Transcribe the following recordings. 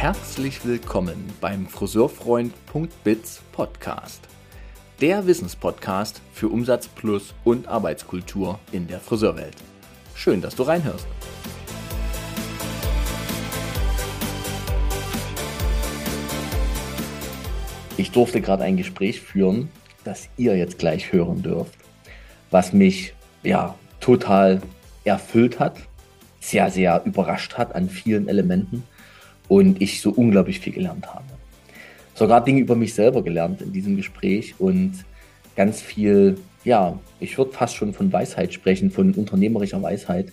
Herzlich willkommen beim Friseurfreund.biz Podcast. Der Wissenspodcast für Umsatz plus und Arbeitskultur in der Friseurwelt. Schön, dass du reinhörst. Ich durfte gerade ein Gespräch führen, das ihr jetzt gleich hören dürft, was mich ja total erfüllt hat, sehr, sehr überrascht hat an vielen Elementen und ich so unglaublich viel gelernt habe. Sogar Dinge über mich selber gelernt in diesem Gespräch und ganz viel, ja, ich würde fast schon von Weisheit sprechen, von unternehmerischer Weisheit,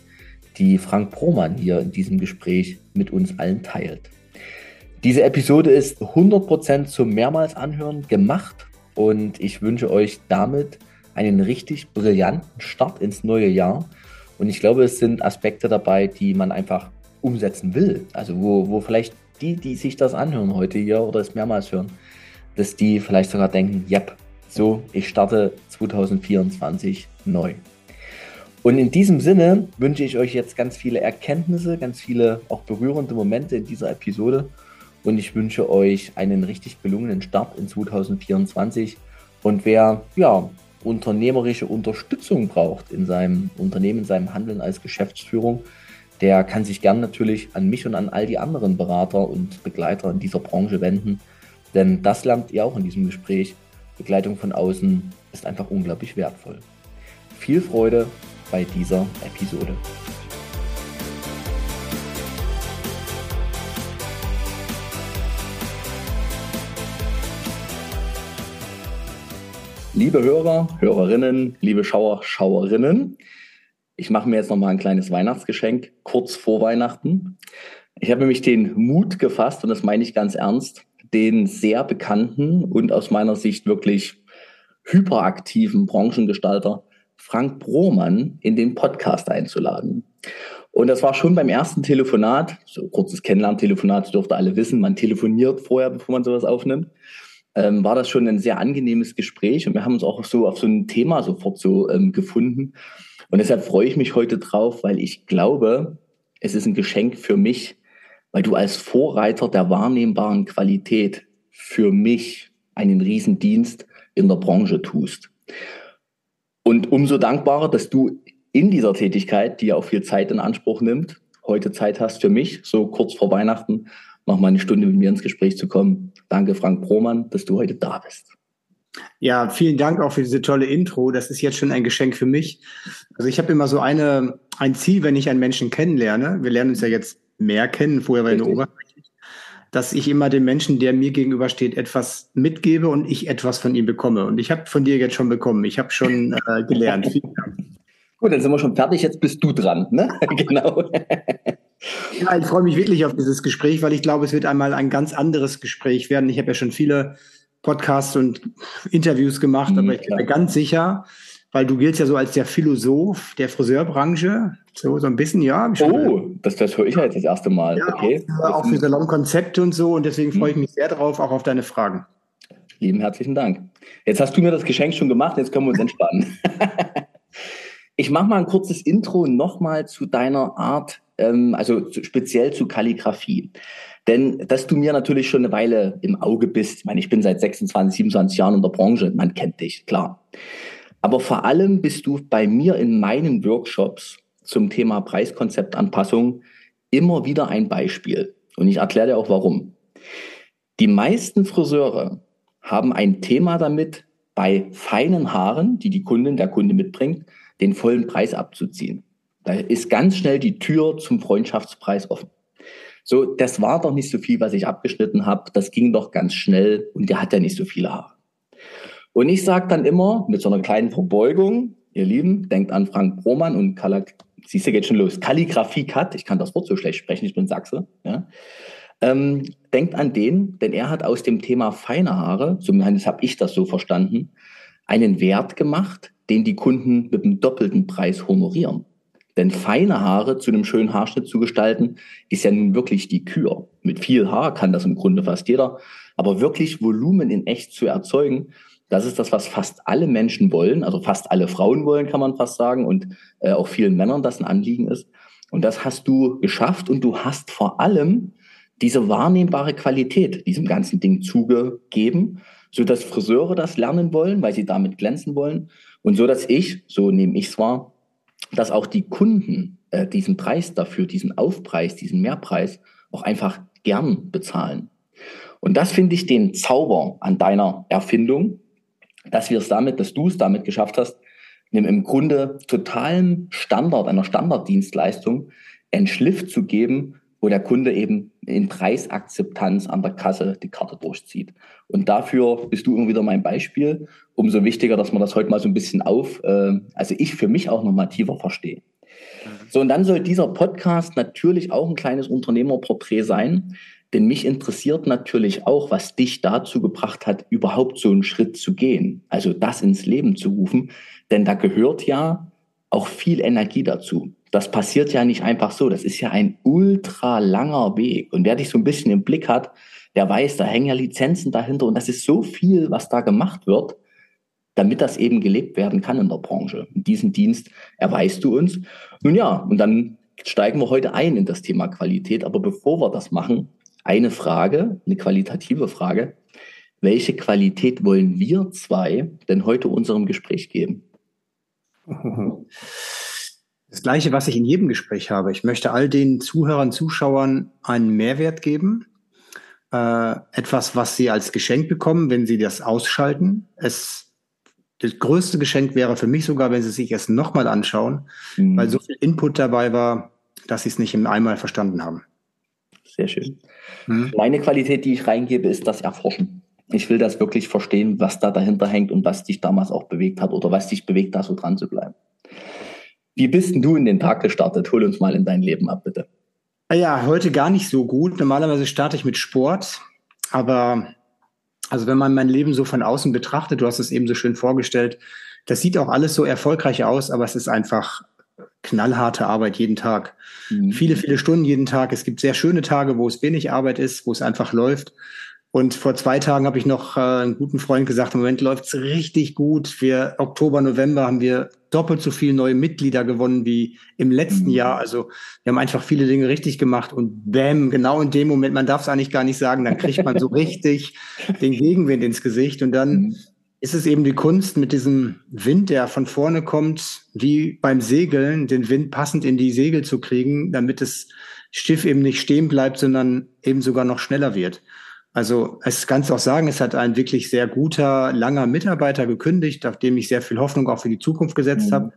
die Frank Promann hier in diesem Gespräch mit uns allen teilt. Diese Episode ist 100% zum mehrmals anhören gemacht und ich wünsche euch damit einen richtig brillanten Start ins neue Jahr. Und ich glaube, es sind Aspekte dabei, die man einfach umsetzen will. Also wo, wo vielleicht die, die sich das anhören heute hier oder es mehrmals hören, dass die vielleicht sogar denken, yep, so, ich starte 2024 neu. Und in diesem Sinne wünsche ich euch jetzt ganz viele Erkenntnisse, ganz viele auch berührende Momente in dieser Episode. Und ich wünsche euch einen richtig gelungenen Start in 2024. Und wer ja, unternehmerische Unterstützung braucht in seinem Unternehmen, in seinem Handeln als Geschäftsführung, der kann sich gern natürlich an mich und an all die anderen Berater und Begleiter in dieser Branche wenden. Denn das lernt ihr auch in diesem Gespräch. Begleitung von außen ist einfach unglaublich wertvoll. Viel Freude bei dieser Episode. Liebe Hörer, Hörerinnen, liebe Schauer, Schauerinnen, ich mache mir jetzt noch mal ein kleines Weihnachtsgeschenk kurz vor Weihnachten. Ich habe nämlich den Mut gefasst, und das meine ich ganz ernst, den sehr bekannten und aus meiner Sicht wirklich hyperaktiven Branchengestalter Frank Brohmann in den Podcast einzuladen. Und das war schon beim ersten Telefonat, so kurzes Kennenlerntelefonat, dürfte alle wissen, man telefoniert vorher, bevor man sowas aufnimmt ähm, war das schon ein sehr angenehmes Gespräch und wir haben uns auch so auf so ein Thema sofort so ähm, gefunden. Und deshalb freue ich mich heute drauf, weil ich glaube, es ist ein Geschenk für mich, weil du als Vorreiter der wahrnehmbaren Qualität für mich einen Riesendienst in der Branche tust. Und umso dankbarer, dass du in dieser Tätigkeit, die ja auch viel Zeit in Anspruch nimmt, heute Zeit hast für mich, so kurz vor Weihnachten, noch mal eine Stunde mit mir ins Gespräch zu kommen. Danke, Frank Brohmann, dass du heute da bist. Ja, vielen Dank auch für diese tolle Intro. Das ist jetzt schon ein Geschenk für mich. Also ich habe immer so eine, ein Ziel, wenn ich einen Menschen kennenlerne. Wir lernen uns ja jetzt mehr kennen, vorher war nur oberflächlich, dass ich immer dem Menschen, der mir gegenübersteht, etwas mitgebe und ich etwas von ihm bekomme. Und ich habe von dir jetzt schon bekommen. Ich habe schon äh, gelernt. Vielen Dank. Gut, dann sind wir schon fertig. Jetzt bist du dran. Ne? genau. Ja, ich freue mich wirklich auf dieses Gespräch, weil ich glaube, es wird einmal ein ganz anderes Gespräch werden. Ich habe ja schon viele Podcasts und Interviews gemacht, mhm, aber ich bin mir ganz sicher, weil du giltst ja so als der Philosoph der Friseurbranche, so, so ein bisschen, ja. Oh, das, das höre ich jetzt das erste Mal. Ja, okay. Auch, auch für Salonkonzepte und so und deswegen freue ich mhm. mich sehr drauf, auch auf deine Fragen. Lieben herzlichen Dank. Jetzt hast du mir das Geschenk schon gemacht, jetzt können wir uns entspannen. ich mache mal ein kurzes Intro nochmal zu deiner Art ähm, also speziell zu Kalligrafie. Denn dass du mir natürlich schon eine Weile im Auge bist, ich meine, ich bin seit 26, 27 Jahren in der Branche, man kennt dich, klar. Aber vor allem bist du bei mir in meinen Workshops zum Thema Preiskonzeptanpassung immer wieder ein Beispiel. Und ich erkläre dir auch warum. Die meisten Friseure haben ein Thema damit, bei feinen Haaren, die die Kundin, der Kunde mitbringt, den vollen Preis abzuziehen. Da ist ganz schnell die Tür zum Freundschaftspreis offen. So, das war doch nicht so viel, was ich abgeschnitten habe. Das ging doch ganz schnell und der hat ja nicht so viele Haare. Und ich sage dann immer mit so einer kleinen Verbeugung, ihr Lieben, denkt an Frank Broman und Kalak, siehst du, geht schon los. Kalligrafie Cut, ich kann das Wort so schlecht sprechen, ich bin Sachse. Ja. Ähm, denkt an den, denn er hat aus dem Thema feine Haare, zumindest habe ich das so verstanden, einen Wert gemacht, den die Kunden mit einem doppelten Preis honorieren. Denn feine Haare zu einem schönen Haarschnitt zu gestalten, ist ja nun wirklich die Kür. Mit viel Haar kann das im Grunde fast jeder. Aber wirklich Volumen in echt zu erzeugen, das ist das, was fast alle Menschen wollen, also fast alle Frauen wollen, kann man fast sagen, und äh, auch vielen Männern das ein Anliegen ist. Und das hast du geschafft und du hast vor allem diese wahrnehmbare Qualität diesem ganzen Ding zugegeben, so dass Friseure das lernen wollen, weil sie damit glänzen wollen und so dass ich, so nehme ich es wahr, dass auch die Kunden äh, diesen Preis dafür, diesen Aufpreis, diesen Mehrpreis auch einfach gern bezahlen. Und das finde ich den Zauber an deiner Erfindung, dass wir es damit, dass du es damit geschafft hast, einem im Grunde totalen Standard, einer Standarddienstleistung einen Schliff zu geben, wo der Kunde eben in Preisakzeptanz an der Kasse die Karte durchzieht. Und dafür bist du immer wieder mein Beispiel. Umso wichtiger, dass man das heute mal so ein bisschen auf, äh, also ich für mich auch nochmal tiefer verstehe. So, und dann soll dieser Podcast natürlich auch ein kleines Unternehmerporträt sein, denn mich interessiert natürlich auch, was dich dazu gebracht hat, überhaupt so einen Schritt zu gehen, also das ins Leben zu rufen, denn da gehört ja auch viel Energie dazu. Das passiert ja nicht einfach so. Das ist ja ein ultra langer Weg. Und wer dich so ein bisschen im Blick hat, der weiß, da hängen ja Lizenzen dahinter und das ist so viel, was da gemacht wird, damit das eben gelebt werden kann in der Branche. Und diesen Dienst erweist du uns. Nun ja, und dann steigen wir heute ein in das Thema Qualität. Aber bevor wir das machen, eine Frage, eine qualitative Frage. Welche Qualität wollen wir zwei denn heute unserem Gespräch geben? Das Gleiche, was ich in jedem Gespräch habe. Ich möchte all den Zuhörern, Zuschauern einen Mehrwert geben. Äh, etwas, was sie als Geschenk bekommen, wenn sie das ausschalten. Es, das größte Geschenk wäre für mich sogar, wenn sie sich es nochmal anschauen, mhm. weil so viel Input dabei war, dass sie es nicht im einmal verstanden haben. Sehr schön. Mhm. Meine Qualität, die ich reingebe, ist das Erforschen. Ich will das wirklich verstehen, was da dahinter hängt und was dich damals auch bewegt hat oder was dich bewegt, da so dran zu bleiben. Wie bist denn du in den Tag gestartet? Hol uns mal in dein Leben ab, bitte. Ah ja, heute gar nicht so gut. Normalerweise starte ich mit Sport, aber also wenn man mein Leben so von außen betrachtet, du hast es eben so schön vorgestellt, das sieht auch alles so erfolgreich aus, aber es ist einfach knallharte Arbeit jeden Tag. Mhm. Viele, viele Stunden jeden Tag. Es gibt sehr schöne Tage, wo es wenig Arbeit ist, wo es einfach läuft. Und vor zwei Tagen habe ich noch äh, einen guten Freund gesagt, im Moment läuft es richtig gut. Wir Oktober, November haben wir doppelt so viele neue Mitglieder gewonnen wie im letzten mhm. Jahr. Also wir haben einfach viele Dinge richtig gemacht und bam, genau in dem Moment, man darf es eigentlich gar nicht sagen, dann kriegt man so richtig den Gegenwind ins Gesicht und dann mhm. ist es eben die Kunst mit diesem Wind, der von vorne kommt, wie beim Segeln, den Wind passend in die Segel zu kriegen, damit das Schiff eben nicht stehen bleibt, sondern eben sogar noch schneller wird. Also es kannst auch sagen, es hat ein wirklich sehr guter, langer Mitarbeiter gekündigt, auf dem ich sehr viel Hoffnung auch für die Zukunft gesetzt mhm. habe.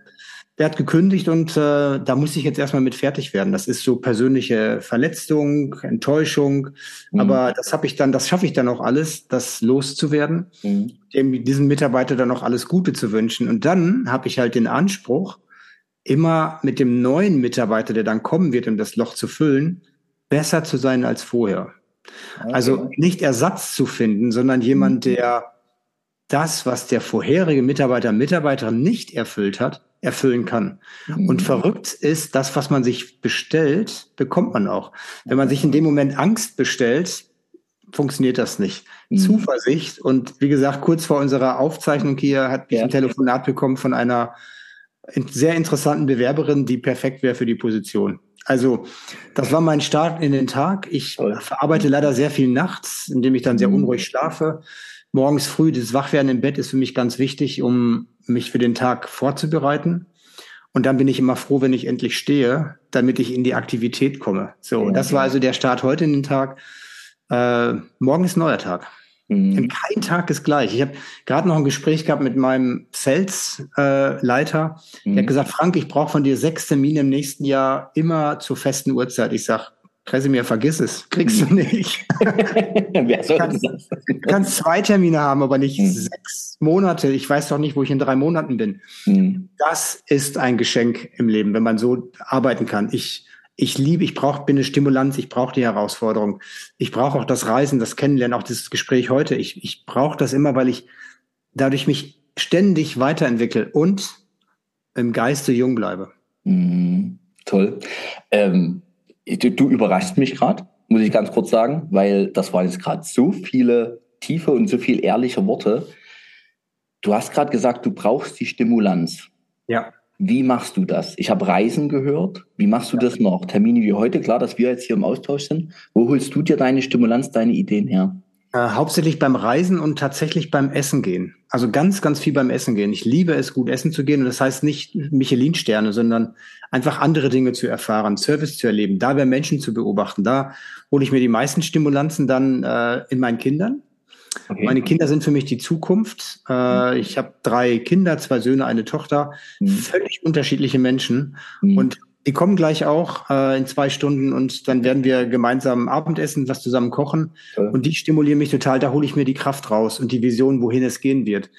Der hat gekündigt und äh, da muss ich jetzt erstmal mit fertig werden. Das ist so persönliche Verletzung, Enttäuschung. Mhm. Aber das habe ich dann, das schaffe ich dann auch alles, das loszuwerden, mhm. dem, diesem Mitarbeiter dann auch alles Gute zu wünschen. Und dann habe ich halt den Anspruch, immer mit dem neuen Mitarbeiter, der dann kommen wird, um das Loch zu füllen, besser zu sein als vorher. Okay. Also nicht Ersatz zu finden, sondern jemand, mhm. der das, was der vorherige Mitarbeiter, Mitarbeiterin nicht erfüllt hat, erfüllen kann. Mhm. Und verrückt ist, das, was man sich bestellt, bekommt man auch. Wenn man sich in dem Moment Angst bestellt, funktioniert das nicht. Mhm. Zuversicht und wie gesagt, kurz vor unserer Aufzeichnung hier hat mich ja. ein Telefonat bekommen von einer sehr interessanten Bewerberin, die perfekt wäre für die Position. Also, das war mein Start in den Tag. Ich verarbeite leider sehr viel nachts, indem ich dann sehr mhm. unruhig schlafe. Morgens früh, das Wachwerden im Bett ist für mich ganz wichtig, um mich für den Tag vorzubereiten. Und dann bin ich immer froh, wenn ich endlich stehe, damit ich in die Aktivität komme. So, ja. das war also der Start heute in den Tag. Äh, morgen ist neuer Tag. Mhm. Kein Tag ist gleich. Ich habe gerade noch ein Gespräch gehabt mit meinem Sales-Leiter. Äh, mhm. Der hat gesagt, Frank, ich brauche von dir sechs Termine im nächsten Jahr immer zur festen Uhrzeit. Ich sag, Kresimir, vergiss es, kriegst du mhm. nicht. Wer soll kannst, das? kannst zwei Termine haben, aber nicht mhm. sechs Monate. Ich weiß doch nicht, wo ich in drei Monaten bin. Mhm. Das ist ein Geschenk im Leben, wenn man so arbeiten kann. Ich ich liebe, ich brauche, bin eine Stimulanz, ich brauche die Herausforderung. Ich brauche auch das Reisen, das Kennenlernen, auch das Gespräch heute. Ich, ich brauche das immer, weil ich dadurch mich ständig weiterentwickle und im Geiste jung bleibe. Mhm, toll. Ähm, du, du überraschst mich gerade, muss ich ganz kurz sagen, weil das waren jetzt gerade so viele tiefe und so viel ehrliche Worte. Du hast gerade gesagt, du brauchst die Stimulanz. Ja. Wie machst du das? Ich habe Reisen gehört. Wie machst du das noch? Termine wie heute, klar, dass wir jetzt hier im Austausch sind. Wo holst du dir deine Stimulanz, deine Ideen her? Äh, hauptsächlich beim Reisen und tatsächlich beim Essen gehen. Also ganz, ganz viel beim Essen gehen. Ich liebe es, gut essen zu gehen. Und das heißt nicht Michelin-Sterne, sondern einfach andere Dinge zu erfahren, Service zu erleben, da bei Menschen zu beobachten. Da hole ich mir die meisten Stimulanzen dann äh, in meinen Kindern. Okay. Meine Kinder sind für mich die Zukunft. Äh, mhm. ich habe drei Kinder, zwei Söhne, eine Tochter, mhm. völlig unterschiedliche Menschen. Mhm. Und die kommen gleich auch äh, in zwei Stunden und dann werden wir gemeinsam Abendessen, was zusammen kochen. Ja. Und die stimulieren mich total. Da hole ich mir die Kraft raus und die Vision, wohin es gehen wird.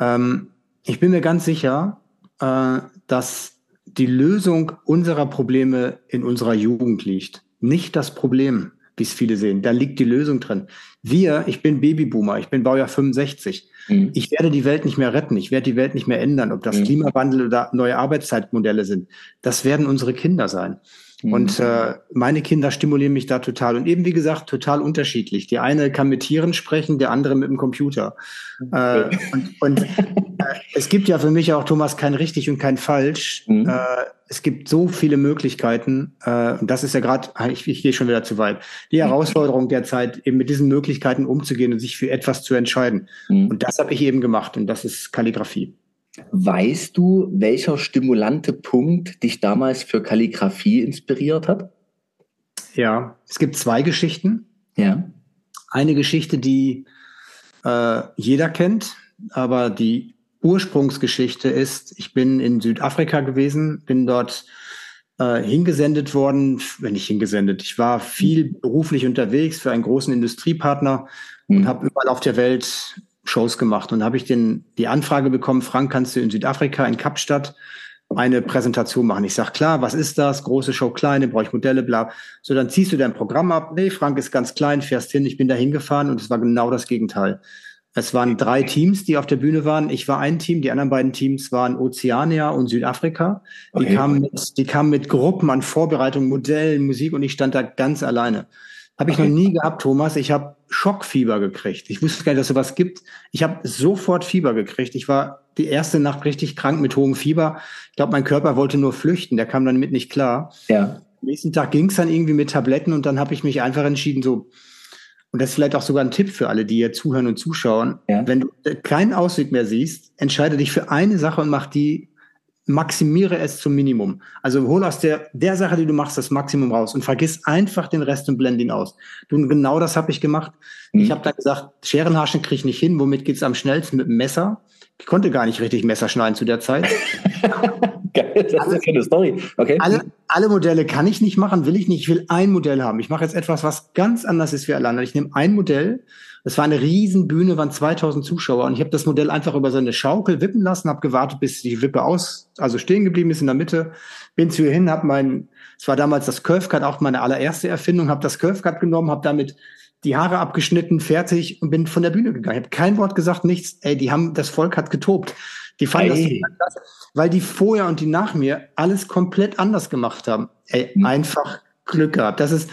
Ähm, ich bin mir ganz sicher, äh, dass die Lösung unserer Probleme in unserer Jugend liegt. Nicht das Problem, wie es viele sehen. Da liegt die Lösung drin. Wir, ich bin Babyboomer, ich bin Baujahr 65. Mhm. Ich werde die Welt nicht mehr retten, ich werde die Welt nicht mehr ändern, ob das mhm. Klimawandel oder neue Arbeitszeitmodelle sind. Das werden unsere Kinder sein. Mhm. Und äh, meine Kinder stimulieren mich da total. Und eben, wie gesagt, total unterschiedlich. Die eine kann mit Tieren sprechen, der andere mit dem Computer. Äh, und und äh, es gibt ja für mich auch, Thomas, kein richtig und kein falsch. Mhm. Äh, es gibt so viele Möglichkeiten. Äh, und das ist ja gerade, ich, ich gehe schon wieder zu weit, die Herausforderung derzeit, eben mit diesen Möglichkeiten umzugehen und sich für etwas zu entscheiden. Mhm. Und das habe ich eben gemacht. Und das ist Kalligrafie. Weißt du, welcher stimulante Punkt dich damals für Kalligrafie inspiriert hat? Ja, es gibt zwei Geschichten. Ja. Eine Geschichte, die äh, jeder kennt, aber die Ursprungsgeschichte ist, ich bin in Südafrika gewesen, bin dort äh, hingesendet worden, wenn nicht hingesendet, ich war viel beruflich unterwegs für einen großen Industriepartner mhm. und habe überall auf der Welt Shows gemacht. Und habe ich den, die Anfrage bekommen, Frank, kannst du in Südafrika, in Kapstadt, eine Präsentation machen. Ich sag klar, was ist das? Große Show, kleine, brauche ich Modelle, bla. So, dann ziehst du dein Programm ab. Nee, Frank ist ganz klein, fährst hin. Ich bin da hingefahren und es war genau das Gegenteil. Es waren drei Teams, die auf der Bühne waren. Ich war ein Team, die anderen beiden Teams waren Ozeania und Südafrika. Die, okay. kamen, mit, die kamen mit Gruppen an Vorbereitung, Modellen, Musik und ich stand da ganz alleine. Habe ich okay. noch nie gehabt, Thomas. Ich habe Schockfieber gekriegt. Ich wusste gar nicht, dass es sowas gibt. Ich habe sofort Fieber gekriegt. Ich war die erste Nacht richtig krank mit hohem Fieber. Ich glaube, mein Körper wollte nur flüchten. Der kam dann mit nicht klar. Ja. Am nächsten Tag ging es dann irgendwie mit Tabletten und dann habe ich mich einfach entschieden, so, und das ist vielleicht auch sogar ein Tipp für alle, die hier zuhören und zuschauen. Ja. Wenn du keinen Ausweg mehr siehst, entscheide dich für eine Sache und mach die maximiere es zum Minimum. Also hol aus der, der Sache, die du machst, das Maximum raus und vergiss einfach den Rest und blend ihn aus. Du, genau das habe ich gemacht. Mhm. Ich habe dann gesagt, Scherenhaschen kriege ich nicht hin. Womit geht's am schnellsten? Mit dem Messer. Ich konnte gar nicht richtig Messer schneiden zu der Zeit. Geil, das alle, ist eine Story. Okay. Alle, alle Modelle kann ich nicht machen, will ich nicht. Ich will ein Modell haben. Ich mache jetzt etwas, was ganz anders ist wie alle anderen. Ich nehme ein Modell es war eine Riesenbühne, waren 2000 Zuschauer und ich habe das Modell einfach über so eine Schaukel wippen lassen, habe gewartet, bis die Wippe aus, also stehen geblieben ist in der Mitte, bin zu ihr hin, habe mein, es war damals das Curvecut, auch meine allererste Erfindung, habe das Curvecut genommen, habe damit die Haare abgeschnitten, fertig und bin von der Bühne gegangen. Ich habe kein Wort gesagt, nichts. Ey, die haben, das Volk hat getobt. Die fanden hey. das, weil die vorher und die nach mir alles komplett anders gemacht haben. Ey, mhm. einfach Glück gehabt. Das ist,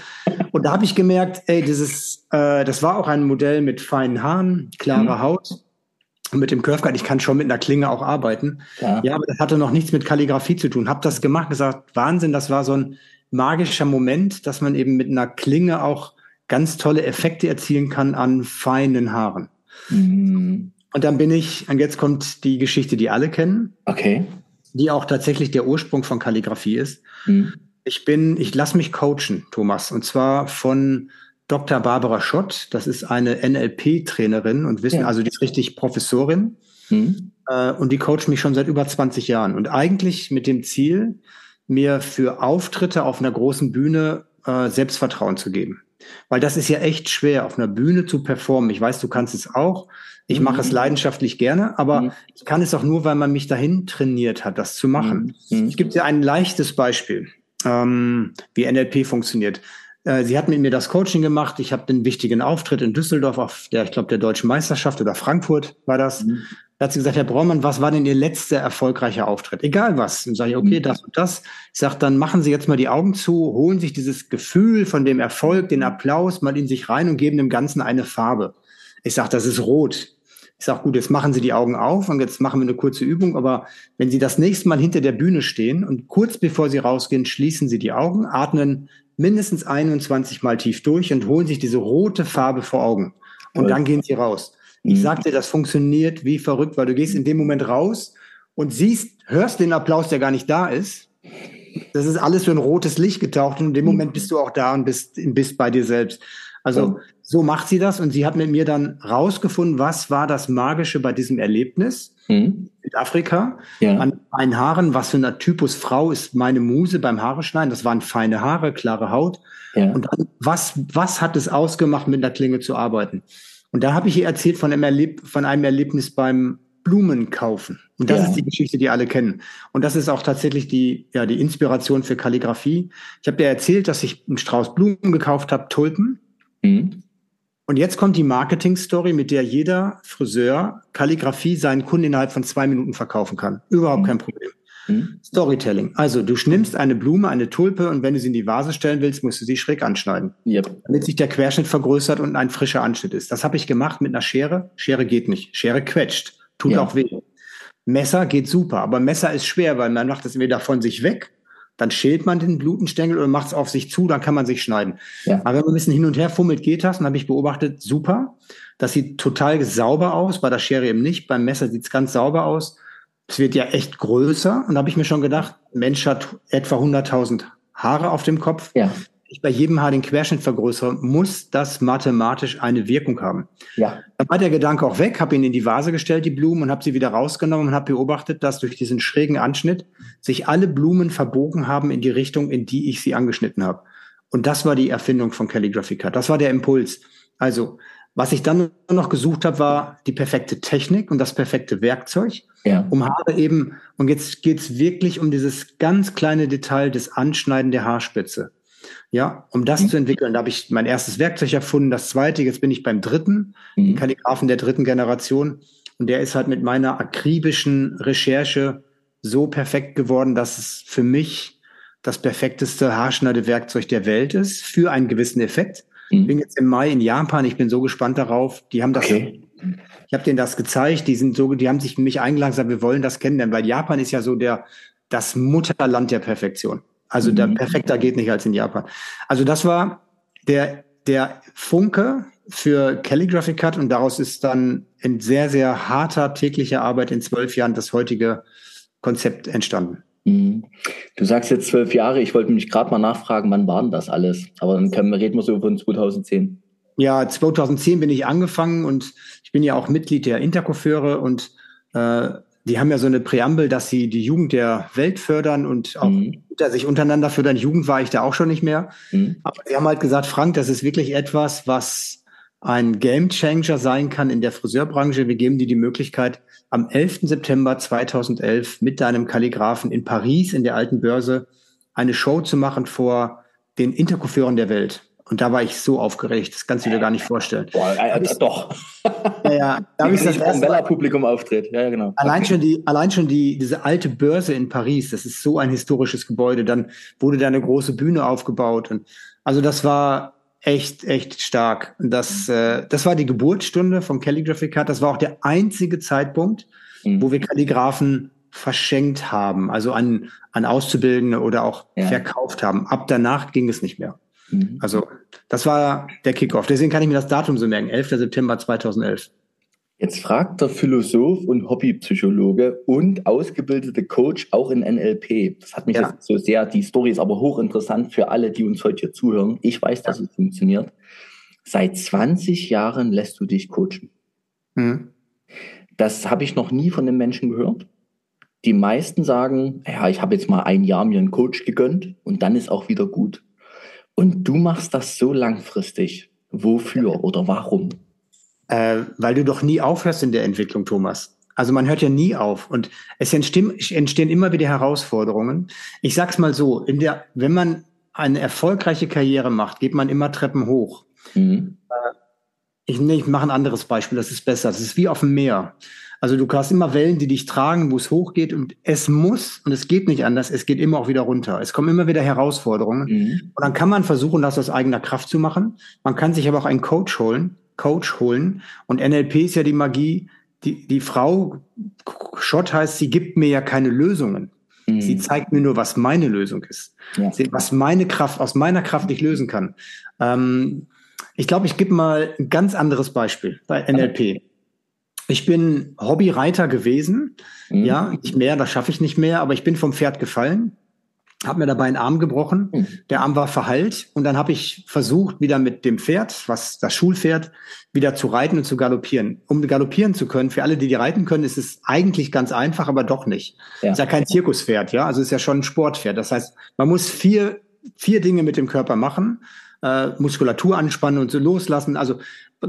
und da habe ich gemerkt, ey, dieses, äh, das war auch ein Modell mit feinen Haaren, klarer mhm. Haut. Und mit dem Curvecut, ich kann schon mit einer Klinge auch arbeiten. Ja. ja, aber das hatte noch nichts mit Kalligrafie zu tun. Hab das gemacht, gesagt, Wahnsinn, das war so ein magischer Moment, dass man eben mit einer Klinge auch ganz tolle Effekte erzielen kann an feinen Haaren. Mhm. Und dann bin ich, und jetzt kommt die Geschichte, die alle kennen. Okay. Die auch tatsächlich der Ursprung von Kalligrafie ist. Mhm. Ich bin, ich lasse mich coachen, Thomas, und zwar von Dr. Barbara Schott. Das ist eine NLP-Trainerin und Wissen, ja. also die ist richtig Professorin. Mhm. Äh, und die coacht mich schon seit über 20 Jahren. Und eigentlich mit dem Ziel, mir für Auftritte auf einer großen Bühne äh, Selbstvertrauen zu geben. Weil das ist ja echt schwer, auf einer Bühne zu performen. Ich weiß, du kannst es auch. Ich mache es mhm. leidenschaftlich gerne, aber mhm. ich kann es auch nur, weil man mich dahin trainiert hat, das zu machen. Mhm. Ich gebe dir ein leichtes Beispiel ähm, wie NLP funktioniert. Äh, sie hat mit mir das Coaching gemacht. Ich habe den wichtigen Auftritt in Düsseldorf auf der, ich glaube, der deutschen Meisterschaft oder Frankfurt war das. Mhm. Da hat sie gesagt, Herr Braumann, was war denn Ihr letzter erfolgreicher Auftritt? Egal was. Dann sage ich, okay, mhm. das und das. Ich sage, dann machen Sie jetzt mal die Augen zu, holen sich dieses Gefühl von dem Erfolg, den Applaus mal in sich rein und geben dem Ganzen eine Farbe. Ich sage, das ist rot. Ich Ich sage, gut, jetzt machen Sie die Augen auf und jetzt machen wir eine kurze Übung, aber wenn Sie das nächste Mal hinter der Bühne stehen und kurz bevor Sie rausgehen, schließen Sie die Augen, atmen mindestens 21 Mal tief durch und holen sich diese rote Farbe vor Augen. Und dann gehen Sie raus. Ich mhm. sagte, das funktioniert wie verrückt, weil du gehst in dem Moment raus und siehst, hörst den Applaus, der gar nicht da ist. Das ist alles für ein rotes Licht getaucht und in dem mhm. Moment bist du auch da und bist, bist bei dir selbst. Also so macht sie das und sie hat mit mir dann rausgefunden, was war das Magische bei diesem Erlebnis. Mhm. Südafrika, ja. an meinen Haaren, was für eine Typus Frau ist meine Muse beim Haare schneiden. Das waren feine Haare, klare Haut. Ja. Und dann, was, was hat es ausgemacht, mit einer Klinge zu arbeiten? Und da habe ich ihr erzählt von einem, Erleb von einem Erlebnis beim Blumen kaufen. Und das ja. ist die Geschichte, die alle kennen. Und das ist auch tatsächlich die, ja, die Inspiration für Kalligrafie. Ich habe dir erzählt, dass ich einen Strauß Blumen gekauft habe, Tulpen. Mhm. Und jetzt kommt die Marketing-Story, mit der jeder Friseur Kalligrafie seinen Kunden innerhalb von zwei Minuten verkaufen kann. Überhaupt mhm. kein Problem. Mhm. Storytelling. Also du nimmst eine Blume, eine Tulpe und wenn du sie in die Vase stellen willst, musst du sie schräg anschneiden. Yep. Damit sich der Querschnitt vergrößert und ein frischer Anschnitt ist. Das habe ich gemacht mit einer Schere. Schere geht nicht. Schere quetscht. Tut ja. auch weh. Messer geht super, aber Messer ist schwer, weil man macht es entweder von sich weg dann schält man den Blutenstängel oder macht es auf sich zu, dann kann man sich schneiden. Ja. Aber wenn man ein bisschen hin und her fummelt, geht das. Und habe ich beobachtet, super. Das sieht total sauber aus, bei der Schere eben nicht. Beim Messer sieht es ganz sauber aus. Es wird ja echt größer. Und da habe ich mir schon gedacht, Mensch hat etwa 100.000 Haare auf dem Kopf. Ja ich bei jedem Haar den Querschnitt vergrößere, muss das mathematisch eine Wirkung haben. Ja. Dann war der Gedanke auch weg, habe ihn in die Vase gestellt, die Blumen, und habe sie wieder rausgenommen und habe beobachtet, dass durch diesen schrägen Anschnitt sich alle Blumen verbogen haben in die Richtung, in die ich sie angeschnitten habe. Und das war die Erfindung von Calligraphy Cut. Das war der Impuls. Also, was ich dann noch gesucht habe, war die perfekte Technik und das perfekte Werkzeug, ja. um Haare eben, und jetzt geht's wirklich um dieses ganz kleine Detail des Anschneiden der Haarspitze. Ja, um das mhm. zu entwickeln, da habe ich mein erstes Werkzeug erfunden, das zweite, jetzt bin ich beim dritten, mhm. Kalligraphen der dritten Generation. Und der ist halt mit meiner akribischen Recherche so perfekt geworden, dass es für mich das perfekteste Haarschneidewerkzeug der Welt ist, für einen gewissen Effekt. Mhm. Ich bin jetzt im Mai in Japan, ich bin so gespannt darauf. Die haben das, okay. ich habe denen das gezeigt, die sind so, die haben sich mich eingeladen, gesagt, wir wollen das kennenlernen, weil Japan ist ja so der, das Mutterland der Perfektion. Also mhm. der perfekter geht nicht als in Japan. Also das war der, der Funke für Calligraphy Cut und daraus ist dann in sehr, sehr harter täglicher Arbeit in zwölf Jahren das heutige Konzept entstanden. Mhm. Du sagst jetzt zwölf Jahre, ich wollte mich gerade mal nachfragen, wann waren das alles? Aber dann können, reden wir so von 2010. Ja, 2010 bin ich angefangen und ich bin ja auch Mitglied der Intercoiffeure und äh, die haben ja so eine Präambel, dass sie die Jugend der Welt fördern und auch mhm. sich untereinander fördern. Jugend war ich da auch schon nicht mehr. Mhm. Aber sie haben halt gesagt, Frank, das ist wirklich etwas, was ein Game Changer sein kann in der Friseurbranche. Wir geben dir die Möglichkeit, am 11. September 2011 mit deinem Kalligraphen in Paris in der alten Börse eine Show zu machen vor den Intercoiffeuren der Welt. Und da war ich so aufgeregt, das kannst du dir gar nicht vorstellen. Boah, äh, äh, doch. Ja, ja. Da habe ich das erste Mal Publikum auftritt. Ja, genau. Allein okay. schon die, allein schon die, diese alte Börse in Paris, das ist so ein historisches Gebäude. Dann wurde da eine große Bühne aufgebaut und also das war echt, echt stark. Und das, äh, das war die Geburtsstunde vom Calligraphy Cut. Das war auch der einzige Zeitpunkt, mhm. wo wir Kalligraphen verschenkt haben, also an, an Auszubildende oder auch ja. verkauft haben. Ab danach ging es nicht mehr. Mhm. Also das war der Kickoff. Deswegen kann ich mir das Datum so merken, 11. September 2011. Jetzt fragt der Philosoph und Hobbypsychologe und ausgebildete Coach auch in NLP. Das hat mich ja. jetzt so sehr, die Story ist aber hochinteressant für alle, die uns heute hier zuhören. Ich weiß, dass es funktioniert. Seit 20 Jahren lässt du dich coachen. Mhm. Das habe ich noch nie von den Menschen gehört. Die meisten sagen, ja, ich habe jetzt mal ein Jahr mir einen Coach gegönnt und dann ist auch wieder gut. Und du machst das so langfristig. Wofür oder warum? Äh, weil du doch nie aufhörst in der Entwicklung, Thomas. Also man hört ja nie auf und es entstehen, entstehen immer wieder Herausforderungen. Ich sag's mal so, in der, wenn man eine erfolgreiche Karriere macht, geht man immer Treppen hoch. Mhm. Äh, ich, nee, ich mache ein anderes Beispiel, das ist besser. Das ist wie auf dem Meer. Also du hast immer Wellen, die dich tragen, wo es hochgeht und es muss, und es geht nicht anders, es geht immer auch wieder runter. Es kommen immer wieder Herausforderungen. Mhm. Und dann kann man versuchen, das aus eigener Kraft zu machen. Man kann sich aber auch einen Coach holen, Coach holen. Und NLP ist ja die Magie, die, die Frau Schott heißt, sie gibt mir ja keine Lösungen. Mhm. Sie zeigt mir nur, was meine Lösung ist. Ja. Was meine Kraft, aus meiner Kraft ich lösen kann. Ähm, ich glaube, ich gebe mal ein ganz anderes Beispiel bei NLP. Ich bin Hobbyreiter gewesen. Mhm. Ja, nicht mehr, das schaffe ich nicht mehr, aber ich bin vom Pferd gefallen habe mir dabei einen Arm gebrochen. Mhm. Der Arm war verheilt und dann habe ich versucht, wieder mit dem Pferd, was das Schulpferd, wieder zu reiten und zu galoppieren. Um galoppieren zu können, für alle, die die reiten können, ist es eigentlich ganz einfach, aber doch nicht. Ja. Ist ja kein Zirkuspferd, ja, also ist ja schon ein Sportpferd. Das heißt, man muss vier vier Dinge mit dem Körper machen, äh, Muskulatur anspannen und so loslassen, also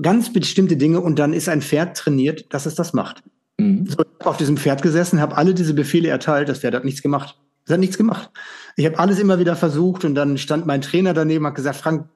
ganz bestimmte Dinge und dann ist ein Pferd trainiert, dass es das macht. Mhm. So, auf diesem Pferd gesessen, habe alle diese Befehle erteilt, das Pferd hat nichts gemacht. Es hat nichts gemacht. Ich habe alles immer wieder versucht und dann stand mein Trainer daneben und hat gesagt, Frank,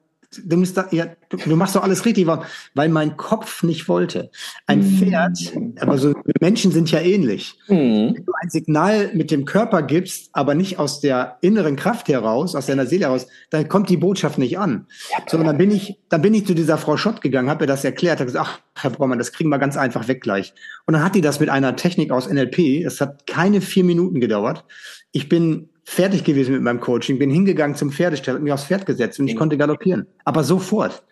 du, musst da, ja, du, du, machst doch alles richtig, weil mein Kopf nicht wollte. Ein mhm. Pferd, aber so Menschen sind ja ähnlich. Mhm. Wenn du ein Signal mit dem Körper gibst, aber nicht aus der inneren Kraft heraus, aus deiner Seele heraus, dann kommt die Botschaft nicht an. So, und dann bin ich, dann bin ich zu dieser Frau Schott gegangen, habe ihr das erklärt, habe gesagt, ach, Herr Braumann, das kriegen wir ganz einfach weg gleich. Und dann hat die das mit einer Technik aus NLP, es hat keine vier Minuten gedauert. Ich bin fertig gewesen mit meinem Coaching, bin hingegangen zum Pferdestall, mich aufs Pferd gesetzt und ich konnte galoppieren. Aber sofort.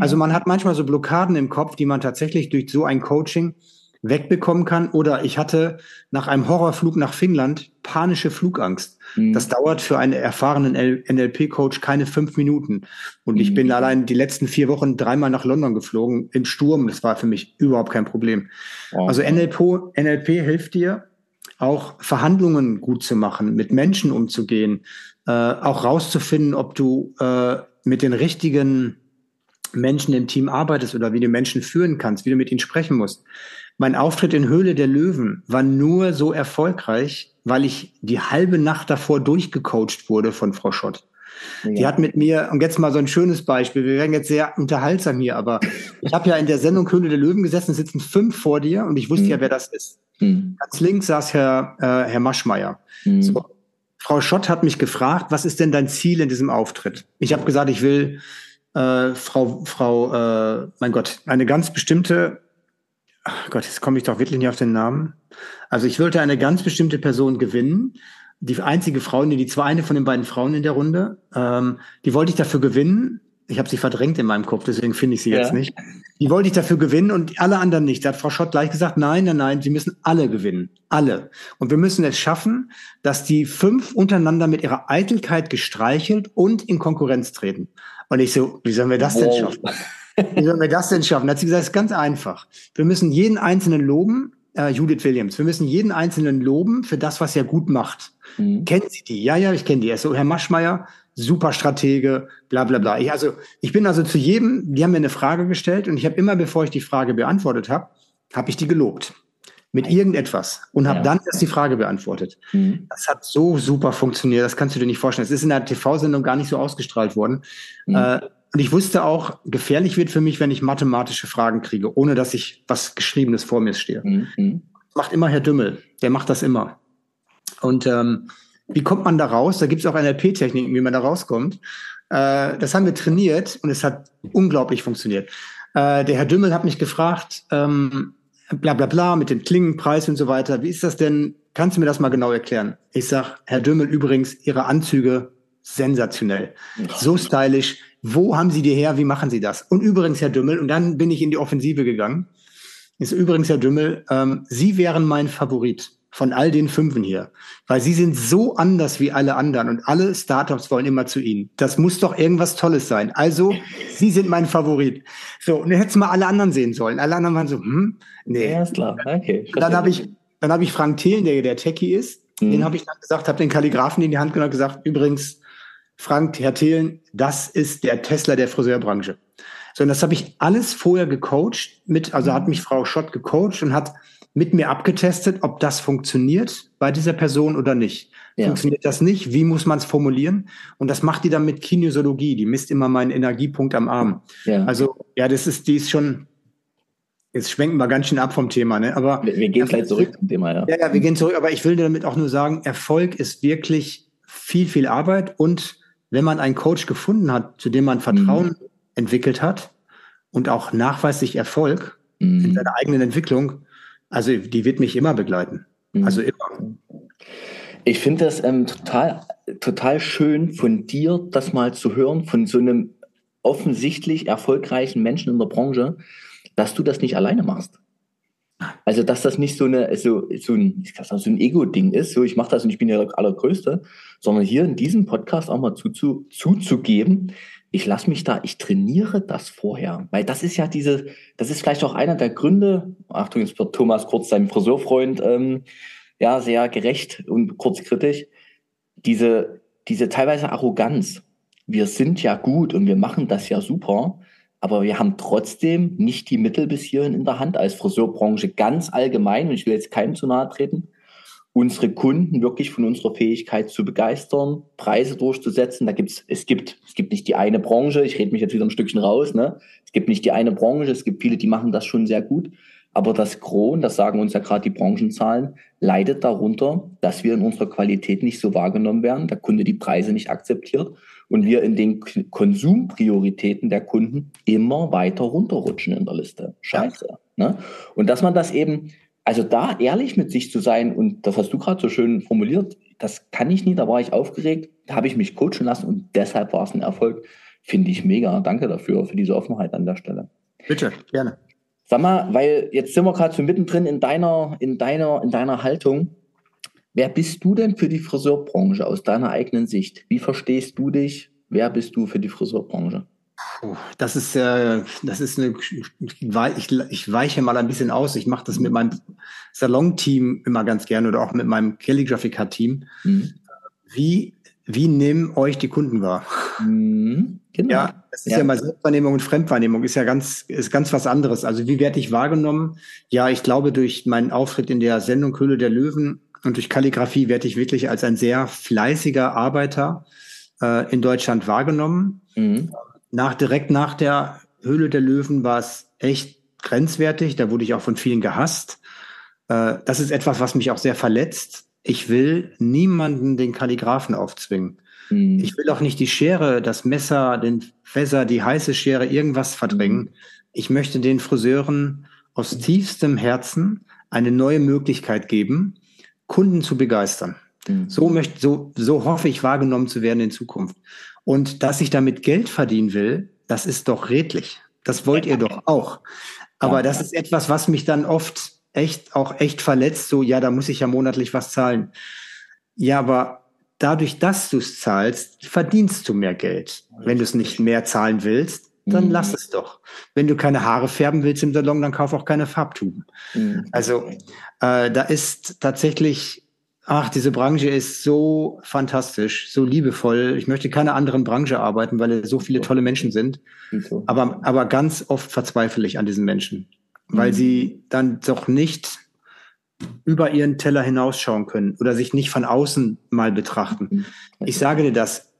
Also man hat manchmal so Blockaden im Kopf, die man tatsächlich durch so ein Coaching wegbekommen kann. Oder ich hatte nach einem Horrorflug nach Finnland panische Flugangst. Mhm. Das dauert für einen erfahrenen NLP-Coach keine fünf Minuten. Und ich bin mhm. allein die letzten vier Wochen dreimal nach London geflogen im Sturm. Das war für mich überhaupt kein Problem. Also NLP, NLP hilft dir, auch Verhandlungen gut zu machen, mit Menschen umzugehen, äh, auch rauszufinden, ob du äh, mit den richtigen Menschen im Team arbeitest oder wie du Menschen führen kannst, wie du mit ihnen sprechen musst. Mein Auftritt in Höhle der Löwen war nur so erfolgreich, weil ich die halbe Nacht davor durchgecoacht wurde von Frau Schott. Ja. Die hat mit mir, und jetzt mal so ein schönes Beispiel, wir werden jetzt sehr unterhaltsam hier, aber ich habe ja in der Sendung Höhle der Löwen gesessen, sitzen fünf vor dir und ich wusste mhm. ja, wer das ist. Mhm. Ganz links saß Herr, äh, Herr Maschmeyer. Mhm. So. Frau Schott hat mich gefragt, was ist denn dein Ziel in diesem Auftritt? Ich habe gesagt, ich will äh, Frau, Frau, äh, mein Gott, eine ganz bestimmte, ach Gott, jetzt komme ich doch wirklich nicht auf den Namen. Also ich wollte eine ganz bestimmte Person gewinnen. Die einzige Frau, die, die zwar eine von den beiden Frauen in der Runde, ähm, die wollte ich dafür gewinnen, ich habe sie verdrängt in meinem Kopf, deswegen finde ich sie ja. jetzt nicht. Die wollte ich dafür gewinnen und alle anderen nicht. Da hat Frau Schott gleich gesagt, nein, nein, nein, sie müssen alle gewinnen. Alle. Und wir müssen es schaffen, dass die fünf untereinander mit ihrer Eitelkeit gestreichelt und in Konkurrenz treten. Und ich so, wie sollen wir das denn schaffen? Wie sollen wir das denn schaffen? Da hat sie gesagt, es ist ganz einfach. Wir müssen jeden Einzelnen loben, äh, Judith Williams, wir müssen jeden Einzelnen loben für das, was er gut macht. Mhm. Kennen Sie die? Ja, ja, ich kenne die. Also Herr Maschmeyer, super Stratege, bla bla bla. Ich, also ich bin also zu jedem, die haben mir eine Frage gestellt und ich habe immer, bevor ich die Frage beantwortet habe, habe ich die gelobt mit irgendetwas und habe ja. dann erst die Frage beantwortet. Mhm. Das hat so super funktioniert, das kannst du dir nicht vorstellen. Es ist in der TV-Sendung gar nicht so ausgestrahlt worden. Mhm. Äh, und ich wusste auch, gefährlich wird für mich, wenn ich mathematische Fragen kriege, ohne dass ich was Geschriebenes vor mir stehe. Mhm. Macht immer Herr Dümmel, der macht das immer. Und ähm, wie kommt man da raus? Da gibt es auch NLP-Techniken, wie man da rauskommt. Äh, das haben wir trainiert und es hat unglaublich funktioniert. Äh, der Herr Dümmel hat mich gefragt, ähm, bla bla bla, mit dem Klingenpreis und so weiter. Wie ist das denn? Kannst du mir das mal genau erklären? Ich sag, Herr Dümmel, übrigens, Ihre Anzüge sensationell. So stylisch. Wo haben Sie die her? Wie machen Sie das? Und übrigens, Herr Dümmel, und dann bin ich in die Offensive gegangen. Ist übrigens, Herr Dümmel, ähm, Sie wären mein Favorit von all den Fünfen hier. Weil sie sind so anders wie alle anderen und alle Startups wollen immer zu ihnen. Das muss doch irgendwas Tolles sein. Also, sie sind mein Favorit. So, und dann hättest du mal alle anderen sehen sollen. Alle anderen waren so, hm, nee. Ja, ist klar. Okay. Dann habe ich, dann habe ich Frank Thelen, der der Techie ist, mhm. den habe ich dann gesagt, habe den Kalligraphen in die Hand genommen und gesagt, übrigens, Frank, Herr Thelen, das ist der Tesla der Friseurbranche. So, und das habe ich alles vorher gecoacht mit, also hat mich Frau Schott gecoacht und hat mit mir abgetestet, ob das funktioniert bei dieser Person oder nicht. Ja. Funktioniert das nicht? Wie muss man es formulieren? Und das macht die dann mit Kinesiologie. Die misst immer meinen Energiepunkt am Arm. Ja. Also, ja, das ist, die ist schon, jetzt schwenken wir ganz schön ab vom Thema, ne? Aber. Wir, wir gehen vielleicht zurück zum Thema, ja. Ja, ja, wir gehen zurück. Aber ich will damit auch nur sagen, Erfolg ist wirklich viel, viel Arbeit. Und wenn man einen Coach gefunden hat, zu dem man Vertrauen mhm. Entwickelt hat und auch nachweislich Erfolg mhm. in seiner eigenen Entwicklung, Also die wird mich immer begleiten. Mhm. Also immer. Ich finde das ähm, total, total schön von dir, das mal zu hören, von so einem offensichtlich erfolgreichen Menschen in der Branche, dass du das nicht alleine machst. Also, dass das nicht so, eine, so, so ein, so ein Ego-Ding ist, so ich mache das und ich bin ja der Allergrößte, sondern hier in diesem Podcast auch mal zu, zu, zuzugeben, ich lasse mich da, ich trainiere das vorher. Weil das ist ja diese, das ist vielleicht auch einer der Gründe, Achtung, jetzt wird Thomas kurz sein Friseurfreund, ähm, ja, sehr gerecht und kurz kritisch, diese, diese teilweise Arroganz. Wir sind ja gut und wir machen das ja super aber wir haben trotzdem nicht die Mittel bis hierhin in der Hand als Friseurbranche ganz allgemein, und ich will jetzt keinem zu nahe treten, unsere Kunden wirklich von unserer Fähigkeit zu begeistern, Preise durchzusetzen. Da gibt's, es gibt, es gibt nicht die eine Branche, ich rede mich jetzt wieder ein Stückchen raus, ne? Es gibt nicht die eine Branche, es gibt viele, die machen das schon sehr gut. Aber das und das sagen uns ja gerade die Branchenzahlen, leidet darunter, dass wir in unserer Qualität nicht so wahrgenommen werden, der Kunde die Preise nicht akzeptiert und wir in den Konsumprioritäten der Kunden immer weiter runterrutschen in der Liste. Scheiße. Ne? Und dass man das eben, also da ehrlich mit sich zu sein, und das hast du gerade so schön formuliert, das kann ich nie, da war ich aufgeregt, da habe ich mich coachen lassen und deshalb war es ein Erfolg. Finde ich mega. Danke dafür, für diese Offenheit an der Stelle. Bitte, gerne. Sag mal, weil jetzt sind wir gerade so mittendrin in deiner, in deiner, in deiner Haltung. Wer bist du denn für die Friseurbranche aus deiner eigenen Sicht? Wie verstehst du dich? Wer bist du für die Friseurbranche? Das ist, äh, das ist eine, ich, ich weiche mal ein bisschen aus. Ich mache das mit meinem Salon-Team immer ganz gerne oder auch mit meinem Calligraphica-Team. Mhm. Wie, wie nehmen euch die Kunden wahr? Mhm, genau. Ja, das ist ja. ja mal Selbstwahrnehmung und Fremdwahrnehmung ist ja ganz, ist ganz was anderes. Also wie werde ich wahrgenommen? Ja, ich glaube, durch meinen Auftritt in der Sendung Höhle der Löwen und durch Kalligrafie werde ich wirklich als ein sehr fleißiger Arbeiter äh, in Deutschland wahrgenommen. Mhm. Nach, direkt nach der Höhle der Löwen war es echt grenzwertig. Da wurde ich auch von vielen gehasst. Äh, das ist etwas, was mich auch sehr verletzt. Ich will niemanden den Kalligraphen aufzwingen. Mhm. Ich will auch nicht die Schere, das Messer, den Fässer, die heiße Schere, irgendwas verdrängen. Mhm. Ich möchte den Friseuren aus tiefstem Herzen eine neue Möglichkeit geben, Kunden zu begeistern. Mhm. So möchte, so, so hoffe ich wahrgenommen zu werden in Zukunft. Und dass ich damit Geld verdienen will, das ist doch redlich. Das wollt ihr doch auch. Aber das ist etwas, was mich dann oft echt, auch echt verletzt. So, ja, da muss ich ja monatlich was zahlen. Ja, aber dadurch, dass du es zahlst, verdienst du mehr Geld. Wenn du es nicht mehr zahlen willst, dann mhm. lass es doch. Wenn du keine Haare färben willst im Salon, dann kauf auch keine Farbtuben. Mhm. Also äh, da ist tatsächlich, ach, diese Branche ist so fantastisch, so liebevoll. Ich möchte keine anderen Branche arbeiten, weil es so viele tolle Menschen sind. Aber, aber ganz oft verzweifle ich an diesen Menschen, weil mhm. sie dann doch nicht über ihren Teller hinausschauen können oder sich nicht von außen mal betrachten. Mhm. Ich sage dir das,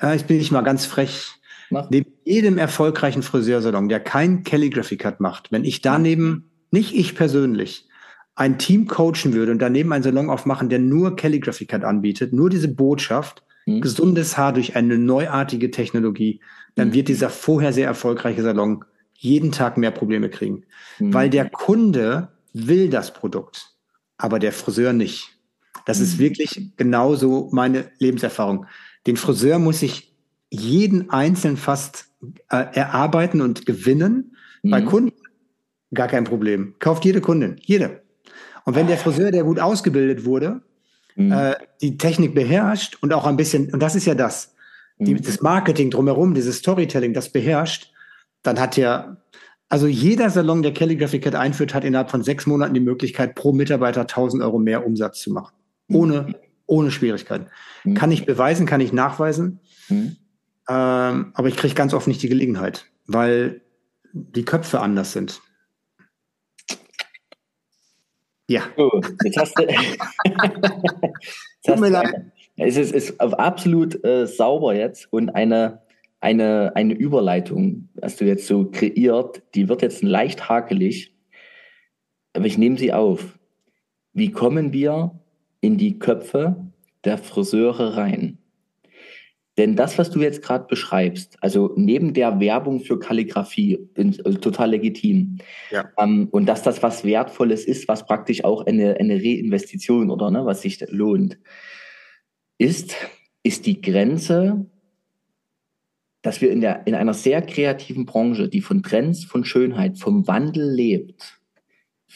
ja, ich bin nicht mal ganz frech. Mach. Neben jedem erfolgreichen Friseursalon, der kein Calligraphy Cut macht, wenn ich daneben, nicht ich persönlich, ein Team coachen würde und daneben einen Salon aufmachen, der nur Calligraphy Cut anbietet, nur diese Botschaft, mhm. gesundes Haar durch eine neuartige Technologie, dann mhm. wird dieser vorher sehr erfolgreiche Salon jeden Tag mehr Probleme kriegen. Mhm. Weil der Kunde will das Produkt, aber der Friseur nicht. Das ist mhm. wirklich genauso meine Lebenserfahrung. Den Friseur muss ich jeden einzeln fast äh, erarbeiten und gewinnen. Bei Kunden gar kein Problem. Kauft jede Kundin, jede. Und wenn der Friseur, der gut ausgebildet wurde, mhm. äh, die Technik beherrscht und auch ein bisschen, und das ist ja das, die, mhm. das Marketing drumherum, dieses Storytelling, das beherrscht, dann hat er, also jeder Salon, der Calligraphy Cat einführt, hat innerhalb von sechs Monaten die Möglichkeit, pro Mitarbeiter 1000 Euro mehr Umsatz zu machen. Mhm. Ohne, ohne Schwierigkeiten. Mhm. Kann ich beweisen, kann ich nachweisen. Mhm. Ähm, aber ich kriege ganz oft nicht die Gelegenheit, weil die Köpfe anders sind. Ja. So, jetzt hast du. jetzt Tut mir leid. Es ist, ist absolut äh, sauber jetzt und eine, eine, eine Überleitung hast du jetzt so kreiert, die wird jetzt leicht hakelig, aber ich nehme sie auf. Wie kommen wir in die Köpfe der Friseure rein? Denn das, was du jetzt gerade beschreibst, also neben der Werbung für Kalligrafie, also total legitim. Ja. Ähm, und dass das was Wertvolles ist, was praktisch auch eine, eine Reinvestition oder ne, was sich lohnt, ist, ist die Grenze, dass wir in, der, in einer sehr kreativen Branche, die von Trends, von Schönheit, vom Wandel lebt,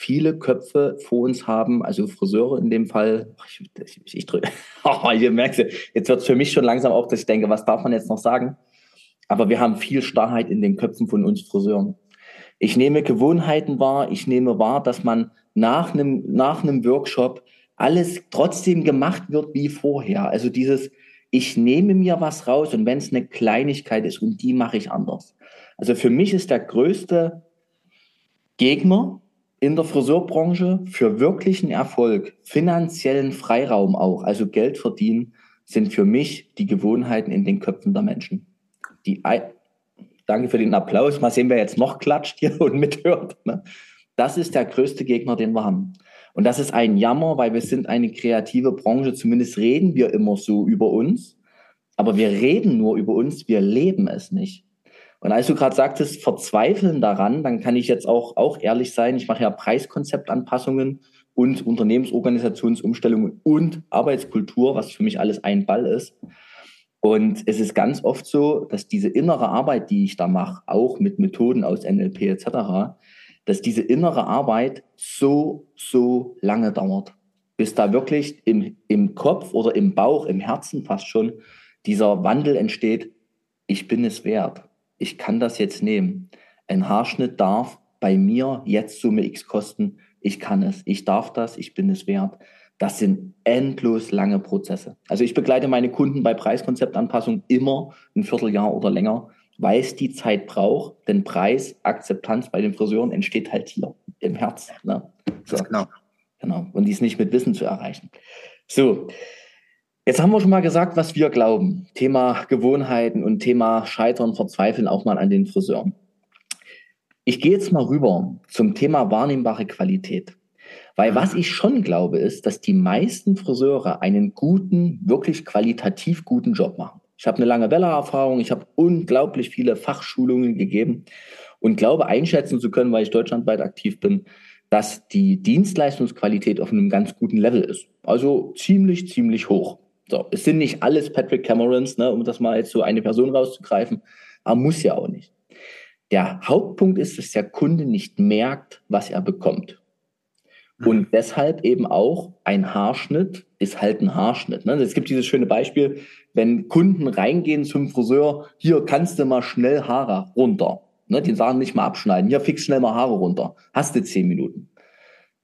viele Köpfe vor uns haben, also Friseure in dem Fall. Ich, ich, ich drücke, oh, ihr merkt, jetzt wird es für mich schon langsam auch, dass ich denke, was darf man jetzt noch sagen? Aber wir haben viel Starrheit in den Köpfen von uns Friseuren. Ich nehme Gewohnheiten wahr, ich nehme wahr, dass man nach einem, nach einem Workshop alles trotzdem gemacht wird wie vorher. Also dieses, ich nehme mir was raus und wenn es eine Kleinigkeit ist und die mache ich anders. Also für mich ist der größte Gegner in der Friseurbranche für wirklichen Erfolg, finanziellen Freiraum auch, also Geld verdienen, sind für mich die Gewohnheiten in den Köpfen der Menschen. Die, danke für den Applaus. Mal sehen, wer jetzt noch klatscht hier und mithört. Ne? Das ist der größte Gegner, den wir haben. Und das ist ein Jammer, weil wir sind eine kreative Branche. Zumindest reden wir immer so über uns. Aber wir reden nur über uns, wir leben es nicht. Und als du gerade sagtest, verzweifeln daran, dann kann ich jetzt auch, auch ehrlich sein, ich mache ja Preiskonzeptanpassungen und Unternehmensorganisationsumstellungen und Arbeitskultur, was für mich alles ein Ball ist. Und es ist ganz oft so, dass diese innere Arbeit, die ich da mache, auch mit Methoden aus NLP etc., dass diese innere Arbeit so, so lange dauert, bis da wirklich im, im Kopf oder im Bauch, im Herzen fast schon dieser Wandel entsteht, ich bin es wert ich kann das jetzt nehmen. Ein Haarschnitt darf bei mir jetzt Summe X kosten. Ich kann es. Ich darf das. Ich bin es wert. Das sind endlos lange Prozesse. Also ich begleite meine Kunden bei Preiskonzeptanpassung immer ein Vierteljahr oder länger, weil es die Zeit braucht. Denn Preis, Akzeptanz bei den Friseuren entsteht halt hier im Herz. Ne? So. Genau. Genau. Und dies nicht mit Wissen zu erreichen. So. Jetzt haben wir schon mal gesagt, was wir glauben. Thema Gewohnheiten und Thema Scheitern, Verzweifeln auch mal an den Friseuren. Ich gehe jetzt mal rüber zum Thema wahrnehmbare Qualität. Weil was ich schon glaube, ist, dass die meisten Friseure einen guten, wirklich qualitativ guten Job machen. Ich habe eine lange Welle-Erfahrung, ich habe unglaublich viele Fachschulungen gegeben und glaube einschätzen zu können, weil ich deutschlandweit aktiv bin, dass die Dienstleistungsqualität auf einem ganz guten Level ist. Also ziemlich, ziemlich hoch. So, es sind nicht alles Patrick Camerons, ne, um das mal jetzt so eine Person rauszugreifen, aber muss ja auch nicht. Der Hauptpunkt ist, dass der Kunde nicht merkt, was er bekommt. Und mhm. deshalb eben auch ein Haarschnitt ist halt ein Haarschnitt. Ne? Es gibt dieses schöne Beispiel, wenn Kunden reingehen zum Friseur, hier kannst du mal schnell Haare runter. Ne? Die sagen nicht mal abschneiden, hier fix schnell mal Haare runter. Hast du zehn Minuten.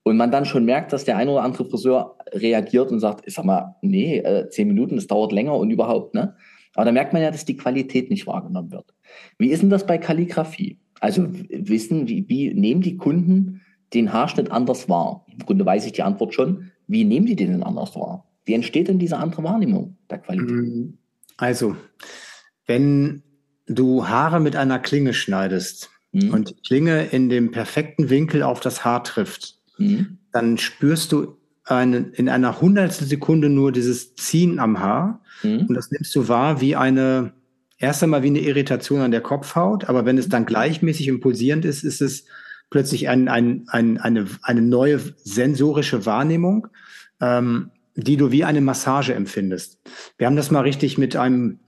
Und man dann schon merkt, dass der ein oder andere Friseur reagiert und sagt, ich sag mal, nee, äh, zehn Minuten, das dauert länger und überhaupt, ne? Aber da merkt man ja, dass die Qualität nicht wahrgenommen wird. Wie ist denn das bei Kalligrafie? Also wissen, wie, wie nehmen die Kunden den Haarschnitt anders wahr? Im Grunde weiß ich die Antwort schon. Wie nehmen die den denn anders wahr? Wie entsteht denn diese andere Wahrnehmung der Qualität? Mm, also, wenn du Haare mit einer Klinge schneidest mhm. und die Klinge in dem perfekten Winkel auf das Haar trifft, mhm. dann spürst du eine, in einer hundertstel Sekunde nur dieses Ziehen am Haar. Mhm. Und das nimmst du wahr wie eine, erst einmal wie eine Irritation an der Kopfhaut, aber wenn es dann gleichmäßig und pulsierend ist, ist es plötzlich ein, ein, ein, eine, eine neue sensorische Wahrnehmung, ähm, die du wie eine Massage empfindest. Wir haben das mal richtig mit einem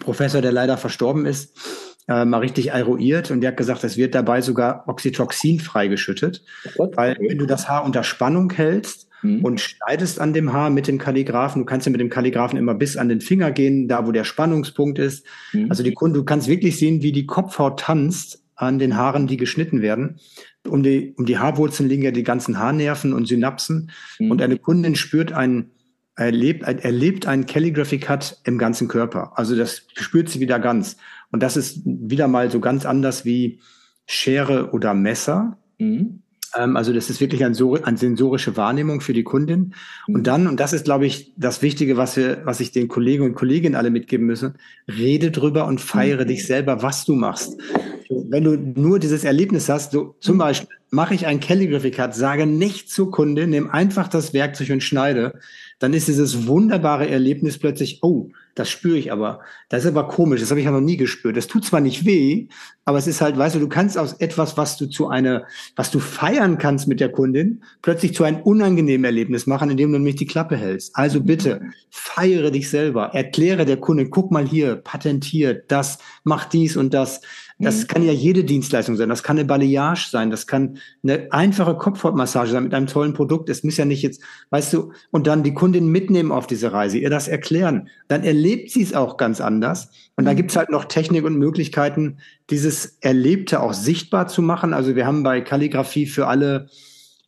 Professor, der leider verstorben ist, äh, mal richtig eruiert und der hat gesagt, es wird dabei sogar Oxytocin freigeschüttet, oh weil wenn du das Haar unter Spannung hältst mhm. und schneidest an dem Haar mit dem Kalligraphen, du kannst ja mit dem Kalligraphen immer bis an den Finger gehen, da wo der Spannungspunkt ist. Mhm. Also die Kunde, du kannst wirklich sehen, wie die Kopfhaut tanzt an den Haaren, die geschnitten werden. Um die, um die Haarwurzeln liegen ja die ganzen Haarnerven und Synapsen. Mhm. Und eine Kundin spürt einen erlebt, erlebt einen Calligraphy Cut im ganzen Körper. Also das spürt sie wieder ganz. Und das ist wieder mal so ganz anders wie Schere oder Messer. Mhm. Ähm, also das ist wirklich eine, sensorische Wahrnehmung für die Kundin. Mhm. Und dann, und das ist, glaube ich, das Wichtige, was wir, was ich den Kollegen und Kolleginnen alle mitgeben müssen, rede drüber und feiere mhm. dich selber, was du machst. Wenn du nur dieses Erlebnis hast, so zum mhm. Beispiel mache ich ein Calligraphy Cut, sage nicht zur Kundin, nimm einfach das Werkzeug und schneide, dann ist dieses wunderbare Erlebnis plötzlich, oh, Das spüre ich aber. Das ist aber komisch. Das habe ich ja noch nie gespürt. Das tut zwar nicht weh, aber es ist halt, weißt du, du kannst aus etwas, was du zu einer, was du feiern kannst mit der Kundin, plötzlich zu einem unangenehmen Erlebnis machen, indem du nämlich die Klappe hältst. Also bitte, feiere dich selber. Erkläre der Kundin, guck mal hier, patentiert, das, mach dies und das. Das mhm. kann ja jede Dienstleistung sein. Das kann eine Balayage sein. Das kann eine einfache Kopfhautmassage sein mit einem tollen Produkt. Es muss ja nicht jetzt, weißt du, und dann die Kundin mitnehmen auf diese Reise, ihr das erklären. Dann erlebt sie es auch ganz anders. Und da mhm. gibt's halt noch Technik und Möglichkeiten, dieses Erlebte auch sichtbar zu machen. Also wir haben bei Kalligrafie für alle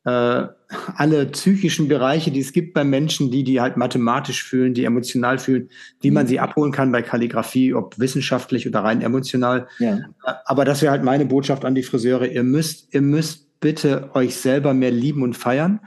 äh, alle psychischen Bereiche, die es gibt bei Menschen, die die halt mathematisch fühlen, die emotional fühlen, wie man mhm. sie abholen kann bei Kalligrafie, ob wissenschaftlich oder rein emotional. Ja. Aber das wäre halt meine Botschaft an die Friseure. Ihr müsst, ihr müsst bitte euch selber mehr lieben und feiern.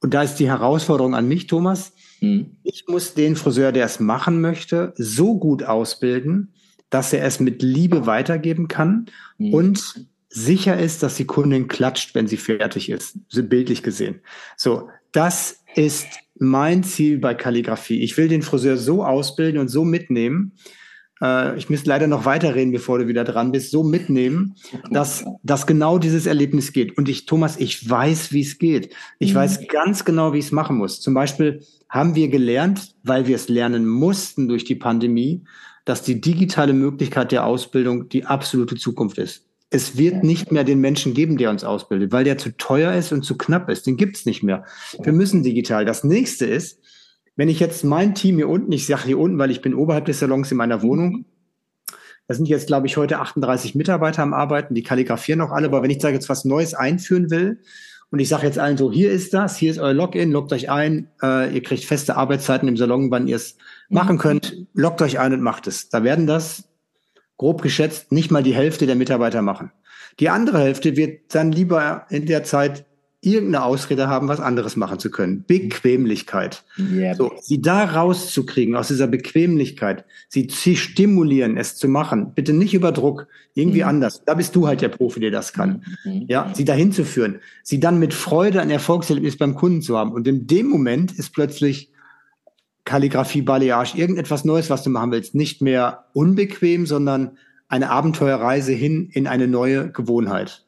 Und da ist die Herausforderung an mich, Thomas. Mhm. Ich muss den Friseur, der es machen möchte, so gut ausbilden, dass er es mit Liebe weitergeben kann mhm. und sicher ist, dass die Kundin klatscht, wenn sie fertig ist, bildlich gesehen. So, das ist mein Ziel bei Kalligrafie. Ich will den Friseur so ausbilden und so mitnehmen. Äh, ich muss leider noch weiterreden, bevor du wieder dran bist. So mitnehmen, dass, dass genau dieses Erlebnis geht. Und ich, Thomas, ich weiß, wie es geht. Ich mhm. weiß ganz genau, wie ich es machen muss. Zum Beispiel haben wir gelernt, weil wir es lernen mussten durch die Pandemie, dass die digitale Möglichkeit der Ausbildung die absolute Zukunft ist. Es wird nicht mehr den Menschen geben, der uns ausbildet, weil der zu teuer ist und zu knapp ist. Den gibt's nicht mehr. Wir müssen digital. Das nächste ist, wenn ich jetzt mein Team hier unten, ich sage hier unten, weil ich bin oberhalb des Salons in meiner Wohnung, da sind jetzt, glaube ich, heute 38 Mitarbeiter am Arbeiten, die kalligrafieren auch alle, aber wenn ich da jetzt was Neues einführen will und ich sage jetzt allen so, hier ist das, hier ist euer Login, loggt euch ein, äh, ihr kriegt feste Arbeitszeiten im Salon, wann ihr es machen könnt, loggt euch ein und macht es. Da werden das grob geschätzt nicht mal die Hälfte der Mitarbeiter machen. Die andere Hälfte wird dann lieber in der Zeit irgendeine Ausrede haben, was anderes machen zu können. Bequemlichkeit. Yep. So, sie da rauszukriegen aus dieser Bequemlichkeit, sie zu stimulieren, es zu machen. Bitte nicht über Druck, irgendwie mhm. anders. Da bist du halt der Profi, der das kann. Mhm. Ja, sie dahin zu führen, sie dann mit Freude ein Erfolgserlebnis beim Kunden zu haben. Und in dem Moment ist plötzlich Kalligrafie, Balayage, irgendetwas Neues, was du machen willst, nicht mehr unbequem, sondern eine Abenteuerreise hin in eine neue Gewohnheit.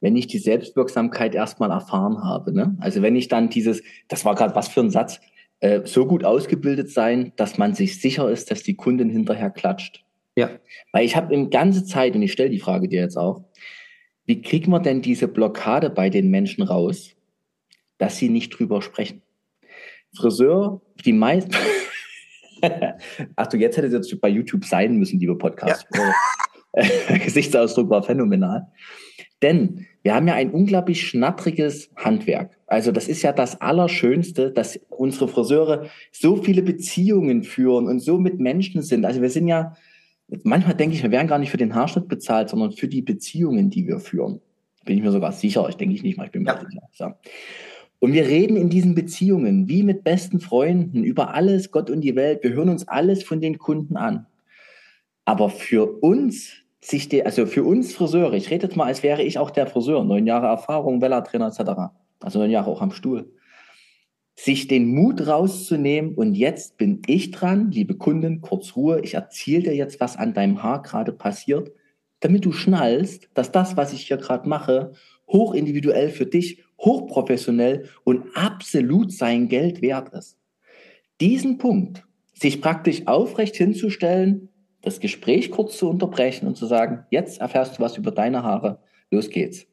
Wenn ich die Selbstwirksamkeit erstmal erfahren habe, ne? also wenn ich dann dieses, das war gerade was für ein Satz, äh, so gut ausgebildet sein, dass man sich sicher ist, dass die Kundin hinterher klatscht. Ja. Weil ich habe im ganze Zeit, und ich stelle die Frage dir jetzt auch, wie kriegen wir denn diese Blockade bei den Menschen raus, dass sie nicht drüber sprechen? Friseur, die meisten. Ach du, jetzt hätte es jetzt bei YouTube sein müssen, liebe Podcast. Ja. Gesichtsausdruck war phänomenal. Denn wir haben ja ein unglaublich schnattriges Handwerk. Also das ist ja das Allerschönste, dass unsere Friseure so viele Beziehungen führen und so mit Menschen sind. Also wir sind ja, manchmal denke ich, wir werden gar nicht für den Haarschnitt bezahlt, sondern für die Beziehungen, die wir führen. Bin ich mir sogar sicher. Ich denke ich nicht mal, ich bin mir ja. sicher. So. Und wir reden in diesen Beziehungen wie mit besten Freunden über alles, Gott und die Welt. Wir hören uns alles von den Kunden an. Aber für uns, sich die, also für uns Friseure, ich rede jetzt mal, als wäre ich auch der Friseur, neun Jahre Erfahrung, Vella-Trainer etc. Also neun Jahre auch am Stuhl. Sich den Mut rauszunehmen und jetzt bin ich dran, liebe Kunden, kurz Ruhe, ich erzähle dir jetzt, was an deinem Haar gerade passiert, damit du schnallst, dass das, was ich hier gerade mache, hochindividuell für dich hochprofessionell und absolut sein Geld wert ist. Diesen Punkt, sich praktisch aufrecht hinzustellen, das Gespräch kurz zu unterbrechen und zu sagen, jetzt erfährst du was über deine Haare, los geht's.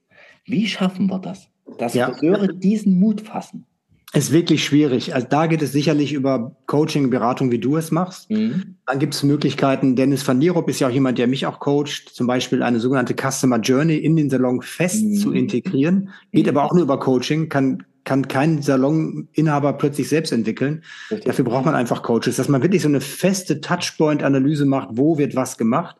Wie schaffen wir das? Dass ja. Friseure diesen Mut fassen. Ist wirklich schwierig. Also da geht es sicherlich über Coaching, Beratung, wie du es machst. Mhm. Dann gibt es Möglichkeiten. Dennis van Dierop ist ja auch jemand, der mich auch coacht, zum Beispiel eine sogenannte Customer Journey in den Salon fest mhm. zu integrieren. Geht mhm. aber auch nur über Coaching, kann kann kein Saloninhaber plötzlich selbst entwickeln. Richtig. Dafür braucht man einfach Coaches, dass man wirklich so eine feste Touchpoint-Analyse macht, wo wird was gemacht,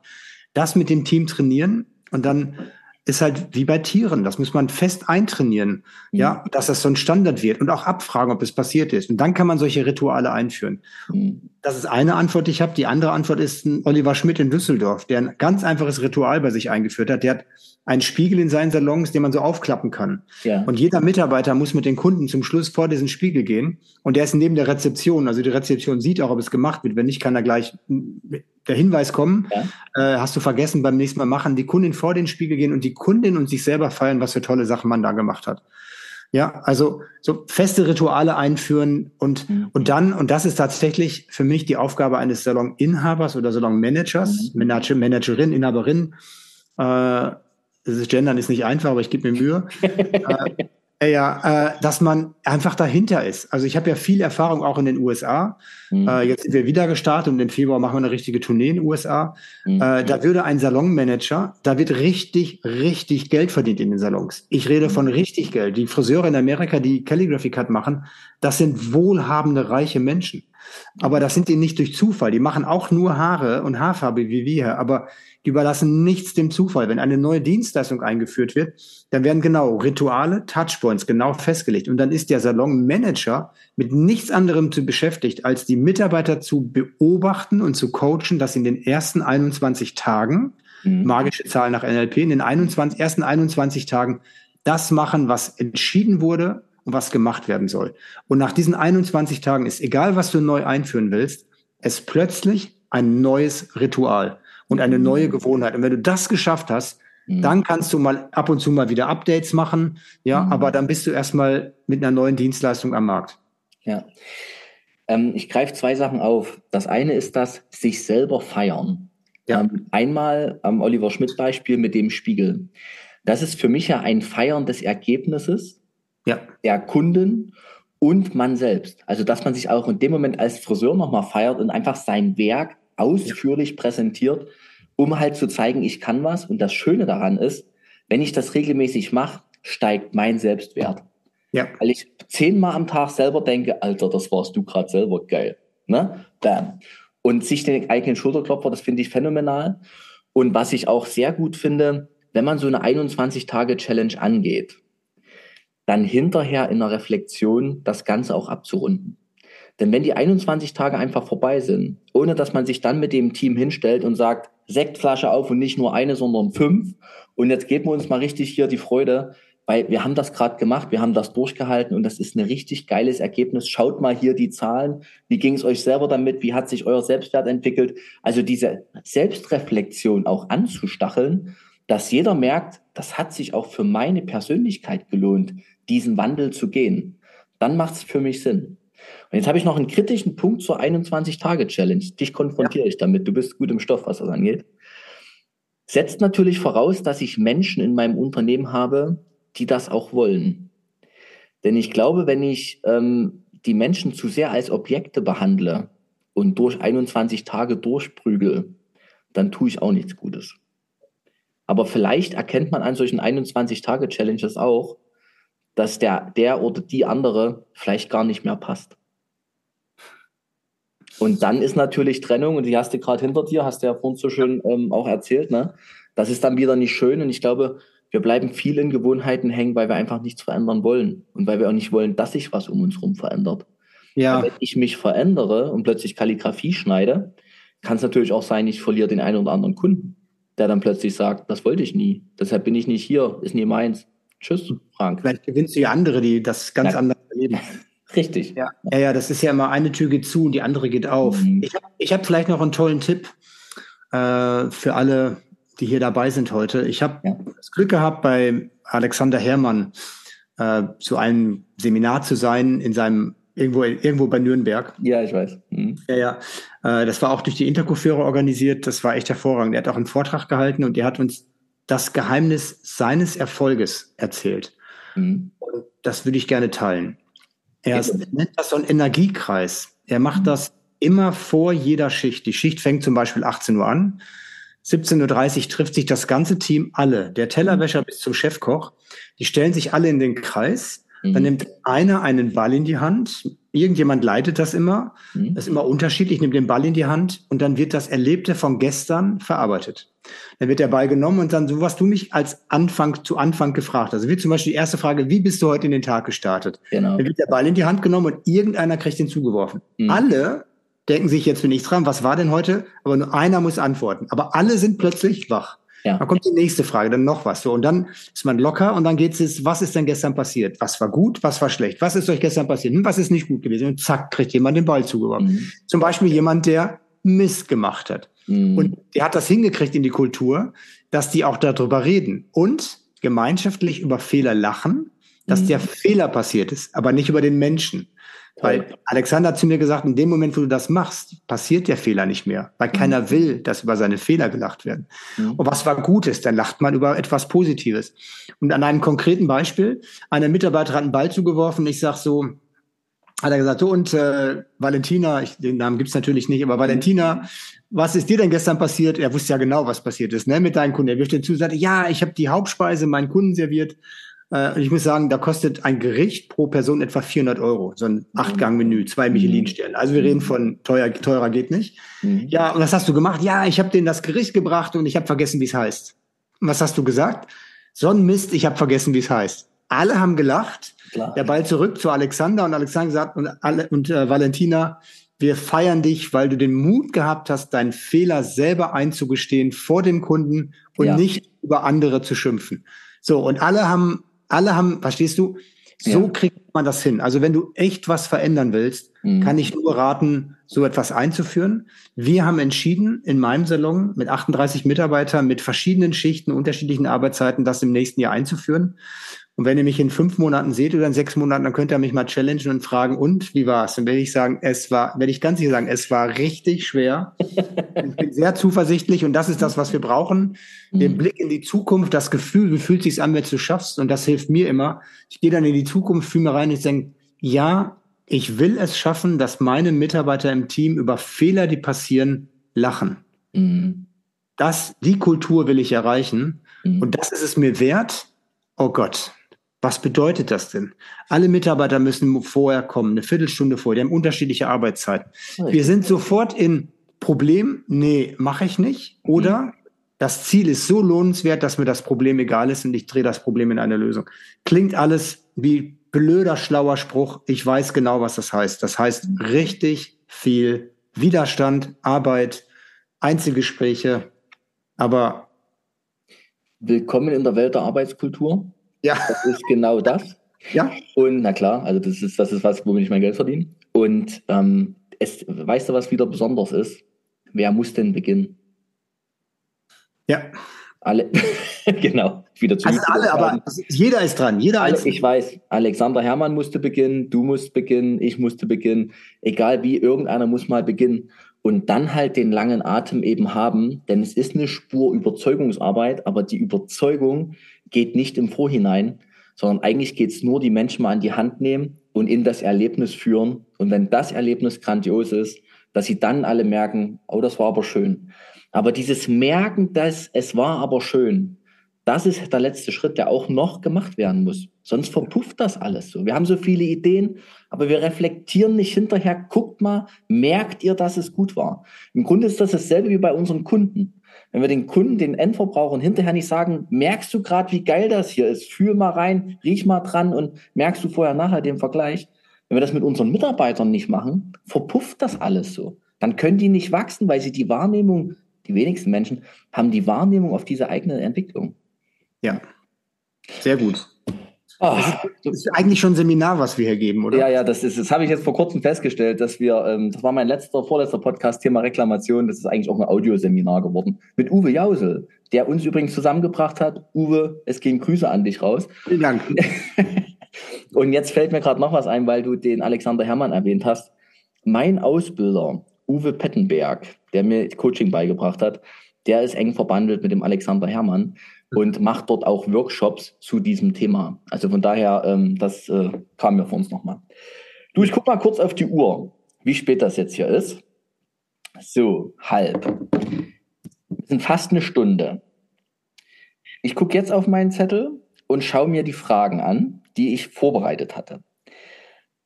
das mit dem Team trainieren und dann ist halt wie bei Tieren. Das muss man fest eintrainieren, mhm. ja, dass das so ein Standard wird und auch abfragen, ob es passiert ist. Und dann kann man solche Rituale einführen. Mhm. Das ist eine Antwort, die ich habe. Die andere Antwort ist ein Oliver Schmidt in Düsseldorf, der ein ganz einfaches Ritual bei sich eingeführt hat. Der hat einen Spiegel in seinen Salons, den man so aufklappen kann. Ja. Und jeder Mitarbeiter muss mit den Kunden zum Schluss vor diesen Spiegel gehen. Und der ist neben der Rezeption. Also die Rezeption sieht auch, ob es gemacht wird. Wenn nicht, kann da gleich der Hinweis kommen. Ja. Äh, hast du vergessen, beim nächsten Mal machen. Die Kundin vor den Spiegel gehen und die Kundin und sich selber feiern, was für tolle Sachen man da gemacht hat. Ja, also so feste Rituale einführen und, mhm. und dann, und das ist tatsächlich für mich die Aufgabe eines Saloninhabers oder Salonmanagers, mhm. Manager, Managerin, Inhaberin. Äh, das ist Gendern ist nicht einfach, aber ich gebe mir Mühe. äh, ja, äh, dass man einfach dahinter ist. Also ich habe ja viel Erfahrung auch in den USA. Mhm. Äh, jetzt sind wir wieder gestartet und im Februar machen wir eine richtige Tournee in den USA. Mhm. Äh, da würde ein Salonmanager, da wird richtig, richtig Geld verdient in den Salons. Ich rede von richtig Geld. Die Friseure in Amerika, die Calligraphy Cut machen, das sind wohlhabende, reiche Menschen. Aber das sind die nicht durch Zufall. Die machen auch nur Haare und Haarfarbe wie wir, aber die überlassen nichts dem Zufall. Wenn eine neue Dienstleistung eingeführt wird, dann werden genau Rituale, Touchpoints genau festgelegt. Und dann ist der Salonmanager mit nichts anderem zu beschäftigt, als die Mitarbeiter zu beobachten und zu coachen, dass in den ersten 21 Tagen, mhm. magische Zahl nach NLP, in den 21, ersten 21 Tagen das machen, was entschieden wurde und was gemacht werden soll. Und nach diesen 21 Tagen ist egal, was du neu einführen willst, es plötzlich ein neues Ritual und eine neue Gewohnheit. Und wenn du das geschafft hast, mhm. dann kannst du mal ab und zu mal wieder Updates machen, ja, mhm. aber dann bist du erstmal mit einer neuen Dienstleistung am Markt. Ja. Ähm, ich greife zwei Sachen auf. Das eine ist das sich selber feiern. Ja. Ähm, einmal am Oliver Schmidt Beispiel mit dem Spiegel. Das ist für mich ja ein Feiern des Ergebnisses ja. der Kunden und man selbst. Also, dass man sich auch in dem Moment als Friseur nochmal feiert und einfach sein Werk ausführlich ja. präsentiert, um halt zu zeigen, ich kann was. Und das Schöne daran ist, wenn ich das regelmäßig mache, steigt mein Selbstwert. Ja. Weil ich zehnmal am Tag selber denke, Alter, das warst du gerade selber geil. Ne? Bam. Und sich den eigenen Schulterklopfer, das finde ich phänomenal. Und was ich auch sehr gut finde, wenn man so eine 21-Tage-Challenge angeht, dann hinterher in der Reflexion das Ganze auch abzurunden. Denn wenn die 21 Tage einfach vorbei sind, ohne dass man sich dann mit dem Team hinstellt und sagt, Sektflasche auf und nicht nur eine, sondern fünf, und jetzt geben wir uns mal richtig hier die Freude, weil wir haben das gerade gemacht, wir haben das durchgehalten und das ist ein richtig geiles Ergebnis. Schaut mal hier die Zahlen, wie ging es euch selber damit, wie hat sich euer Selbstwert entwickelt. Also diese Selbstreflexion auch anzustacheln, dass jeder merkt, das hat sich auch für meine Persönlichkeit gelohnt diesen Wandel zu gehen, dann macht es für mich Sinn. Und jetzt habe ich noch einen kritischen Punkt zur 21-Tage-Challenge. Dich konfrontiere ja. ich damit. Du bist gut im Stoff, was das angeht. Setzt natürlich voraus, dass ich Menschen in meinem Unternehmen habe, die das auch wollen. Denn ich glaube, wenn ich ähm, die Menschen zu sehr als Objekte behandle und durch 21 Tage durchprügel, dann tue ich auch nichts Gutes. Aber vielleicht erkennt man an solchen 21-Tage-Challenges auch, dass der, der oder die andere vielleicht gar nicht mehr passt. Und dann ist natürlich Trennung, und die hast du gerade hinter dir, hast du ja vorhin so schön ähm, auch erzählt, ne? Das ist dann wieder nicht schön. Und ich glaube, wir bleiben viel in Gewohnheiten hängen, weil wir einfach nichts verändern wollen. Und weil wir auch nicht wollen, dass sich was um uns herum verändert. Ja. wenn ich mich verändere und plötzlich Kalligrafie schneide, kann es natürlich auch sein, ich verliere den einen oder anderen Kunden, der dann plötzlich sagt, das wollte ich nie. Deshalb bin ich nicht hier, ist nie meins. Tschüss, Frank. Vielleicht gewinnst du ja andere, die das ganz ja. anders erleben. Richtig. Ja. ja, ja, das ist ja immer eine Tür geht zu und die andere geht auf. Mhm. Ich habe ich hab vielleicht noch einen tollen Tipp äh, für alle, die hier dabei sind heute. Ich habe ja. das Glück gehabt, bei Alexander Herrmann äh, zu einem Seminar zu sein in seinem irgendwo irgendwo bei Nürnberg. Ja, ich weiß. Mhm. Ja, ja. Äh, das war auch durch die Intercoiffeure organisiert. Das war echt hervorragend. Er hat auch einen Vortrag gehalten und er hat uns das Geheimnis seines Erfolges erzählt. Mhm. Und das würde ich gerne teilen. Er nennt das so einen Energiekreis. Er macht mhm. das immer vor jeder Schicht. Die Schicht fängt zum Beispiel 18 Uhr an. 17.30 Uhr trifft sich das ganze Team, alle, der Tellerwäscher bis zum Chefkoch. Die stellen sich alle in den Kreis. Dann mhm. nimmt einer einen Ball in die Hand. Irgendjemand leitet das immer. Mhm. Das ist immer unterschiedlich, nimmt den Ball in die Hand und dann wird das Erlebte von gestern verarbeitet. Dann wird der Ball genommen und dann so, was du mich als Anfang zu Anfang gefragt hast. Also wie zum Beispiel die erste Frage, wie bist du heute in den Tag gestartet? Genau. Dann wird der Ball in die Hand genommen und irgendeiner kriegt den zugeworfen. Mhm. Alle denken sich, jetzt bin ich dran, was war denn heute? Aber nur einer muss antworten. Aber alle sind plötzlich wach. Ja. Dann kommt die nächste Frage, dann noch was. So, und dann ist man locker und dann geht es, was ist denn gestern passiert? Was war gut, was war schlecht? Was ist euch gestern passiert? Hm, was ist nicht gut gewesen? Und zack, kriegt jemand den Ball zugeworfen. Mhm. Zum Beispiel jemand, der Mist gemacht hat. Mhm. Und der hat das hingekriegt in die Kultur, dass die auch darüber reden und gemeinschaftlich über Fehler lachen, dass mhm. der Fehler passiert ist, aber nicht über den Menschen. Weil Alexander hat zu mir gesagt, in dem Moment, wo du das machst, passiert der Fehler nicht mehr, weil keiner mhm. will, dass über seine Fehler gelacht werden. Mhm. Und was war Gutes, dann lacht man über etwas Positives. Und an einem konkreten Beispiel, eine Mitarbeiterin hat einen Ball zugeworfen, ich sag so, hat er gesagt, so und äh, Valentina, ich, den Namen gibt's natürlich nicht, aber Valentina, was ist dir denn gestern passiert? Er wusste ja genau, was passiert ist, ne, mit deinen Kunden. Er wirft dir zu, sagte, ja, ich habe die Hauptspeise meinen Kunden serviert äh, ich muss sagen, da kostet ein Gericht pro Person etwa 400 Euro. So ein Achtgang-Menü, zwei Michelin-Sterne. Also wir reden von teuer, teurer geht nicht. Mhm. Ja, und was hast du gemacht? Ja, ich habe denen das Gericht gebracht und ich habe vergessen, wie es heißt. Und was hast du gesagt? So ein Mist, ich habe vergessen, wie es heißt. Alle haben gelacht. Klar. Der Ball zurück zu Alexander und Alexander gesagt und, alle, und äh, Valentina, wir feiern dich, weil du den Mut gehabt hast, deinen Fehler selber einzugestehen vor dem Kunden und ja. nicht über andere zu schimpfen. So, und alle haben alle haben, verstehst du? So ja. kriegt man das hin. Also wenn du echt was verändern willst, mhm. kann ich nur raten, so etwas einzuführen. Wir haben entschieden, in meinem Salon mit 38 Mitarbeitern, mit verschiedenen Schichten, unterschiedlichen Arbeitszeiten, das im nächsten Jahr einzuführen. Und wenn ihr mich in fünf Monaten seht oder in sechs Monaten, dann könnt ihr mich mal challengen und fragen, und wie war's? Dann werde ich sagen, es war, werde ich ganz sicher sagen, es war richtig schwer. ich bin sehr zuversichtlich und das ist das, was wir brauchen. Den mhm. Blick in die Zukunft, das Gefühl, wie fühlt sich's an, wenn du schaffst? Und das hilft mir immer. Ich gehe dann in die Zukunft, fühle mir rein und ich denke, ja, ich will es schaffen, dass meine Mitarbeiter im Team über Fehler, die passieren, lachen. Mhm. Das, die Kultur will ich erreichen. Mhm. Und das ist es mir wert. Oh Gott, was bedeutet das denn? Alle Mitarbeiter müssen vorher kommen, eine Viertelstunde vorher. Die haben unterschiedliche Arbeitszeiten. Wir sind sofort in Problem, nee, mache ich nicht. Oder mhm. das Ziel ist so lohnenswert, dass mir das Problem egal ist und ich drehe das Problem in eine Lösung. Klingt alles wie blöder, schlauer Spruch. Ich weiß genau, was das heißt. Das heißt richtig viel Widerstand, Arbeit, Einzelgespräche, aber Willkommen in der Welt der Arbeitskultur. Ja. Das ist genau das. Ja. Und na klar, also das ist, das ist was, womit ich mein Geld verdiene. Und ähm, es, weißt du, was wieder besonders ist? Wer muss denn beginnen? Ja. Alle, genau. Wieder zu also alle, aber jeder ist dran. Jeder alle, ich weiß, Alexander Hermann musste beginnen, du musst beginnen, ich musste beginnen. Egal wie, irgendeiner muss mal beginnen. Und dann halt den langen Atem eben haben, denn es ist eine Spur Überzeugungsarbeit, aber die Überzeugung, geht nicht im Vorhinein, sondern eigentlich geht es nur, die Menschen mal an die Hand nehmen und in das Erlebnis führen. Und wenn das Erlebnis grandios ist, dass sie dann alle merken, oh, das war aber schön. Aber dieses Merken, dass es war aber schön, das ist der letzte Schritt, der auch noch gemacht werden muss. Sonst verpufft das alles so. Wir haben so viele Ideen, aber wir reflektieren nicht hinterher. Guckt mal, merkt ihr, dass es gut war? Im Grunde ist das dasselbe wie bei unseren Kunden. Wenn wir den Kunden, den Endverbrauchern hinterher nicht sagen, merkst du gerade, wie geil das hier ist, fühl mal rein, riech mal dran und merkst du vorher, nachher den Vergleich. Wenn wir das mit unseren Mitarbeitern nicht machen, verpufft das alles so. Dann können die nicht wachsen, weil sie die Wahrnehmung, die wenigsten Menschen haben die Wahrnehmung auf diese eigene Entwicklung. Ja, sehr gut. Oh, das ist eigentlich schon ein Seminar, was wir hier geben, oder? Ja, ja, das ist, das habe ich jetzt vor kurzem festgestellt, dass wir, ähm, das war mein letzter, vorletzter Podcast, Thema Reklamation, das ist eigentlich auch ein Audioseminar geworden, mit Uwe Jausel, der uns übrigens zusammengebracht hat. Uwe, es gehen Grüße an dich raus. Vielen Dank. Und jetzt fällt mir gerade noch was ein, weil du den Alexander Herrmann erwähnt hast. Mein Ausbilder, Uwe Pettenberg, der mir Coaching beigebracht hat, der ist eng verbandelt mit dem Alexander Herrmann und macht dort auch Workshops zu diesem Thema. Also von daher, ähm, das äh, kam mir vor uns nochmal. Du, ich guck mal kurz auf die Uhr, wie spät das jetzt hier ist. So, halb. Wir sind fast eine Stunde. Ich gucke jetzt auf meinen Zettel und schaue mir die Fragen an, die ich vorbereitet hatte.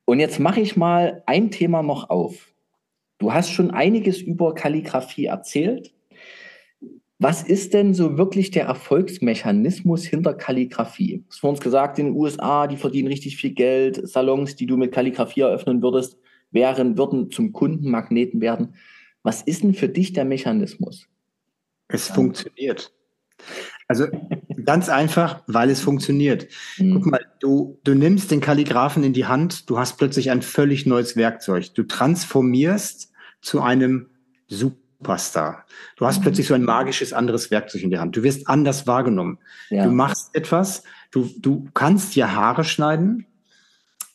Und jetzt mache ich mal ein Thema noch auf. Du hast schon einiges über Kalligrafie erzählt. Was ist denn so wirklich der Erfolgsmechanismus hinter Kalligrafie? Es wurde uns gesagt, in den USA, die verdienen richtig viel Geld, Salons, die du mit Kalligrafie eröffnen würdest, wären, würden zum Kundenmagneten werden. Was ist denn für dich der Mechanismus? Es ja. funktioniert. Also ganz einfach, weil es funktioniert. Mhm. Guck mal, du, du nimmst den Kalligraphen in die Hand, du hast plötzlich ein völlig neues Werkzeug. Du transformierst zu einem Superstar. Du hast mhm. plötzlich so ein magisches anderes Werkzeug in der Hand. Du wirst anders wahrgenommen. Ja. Du machst etwas, du, du kannst dir Haare schneiden,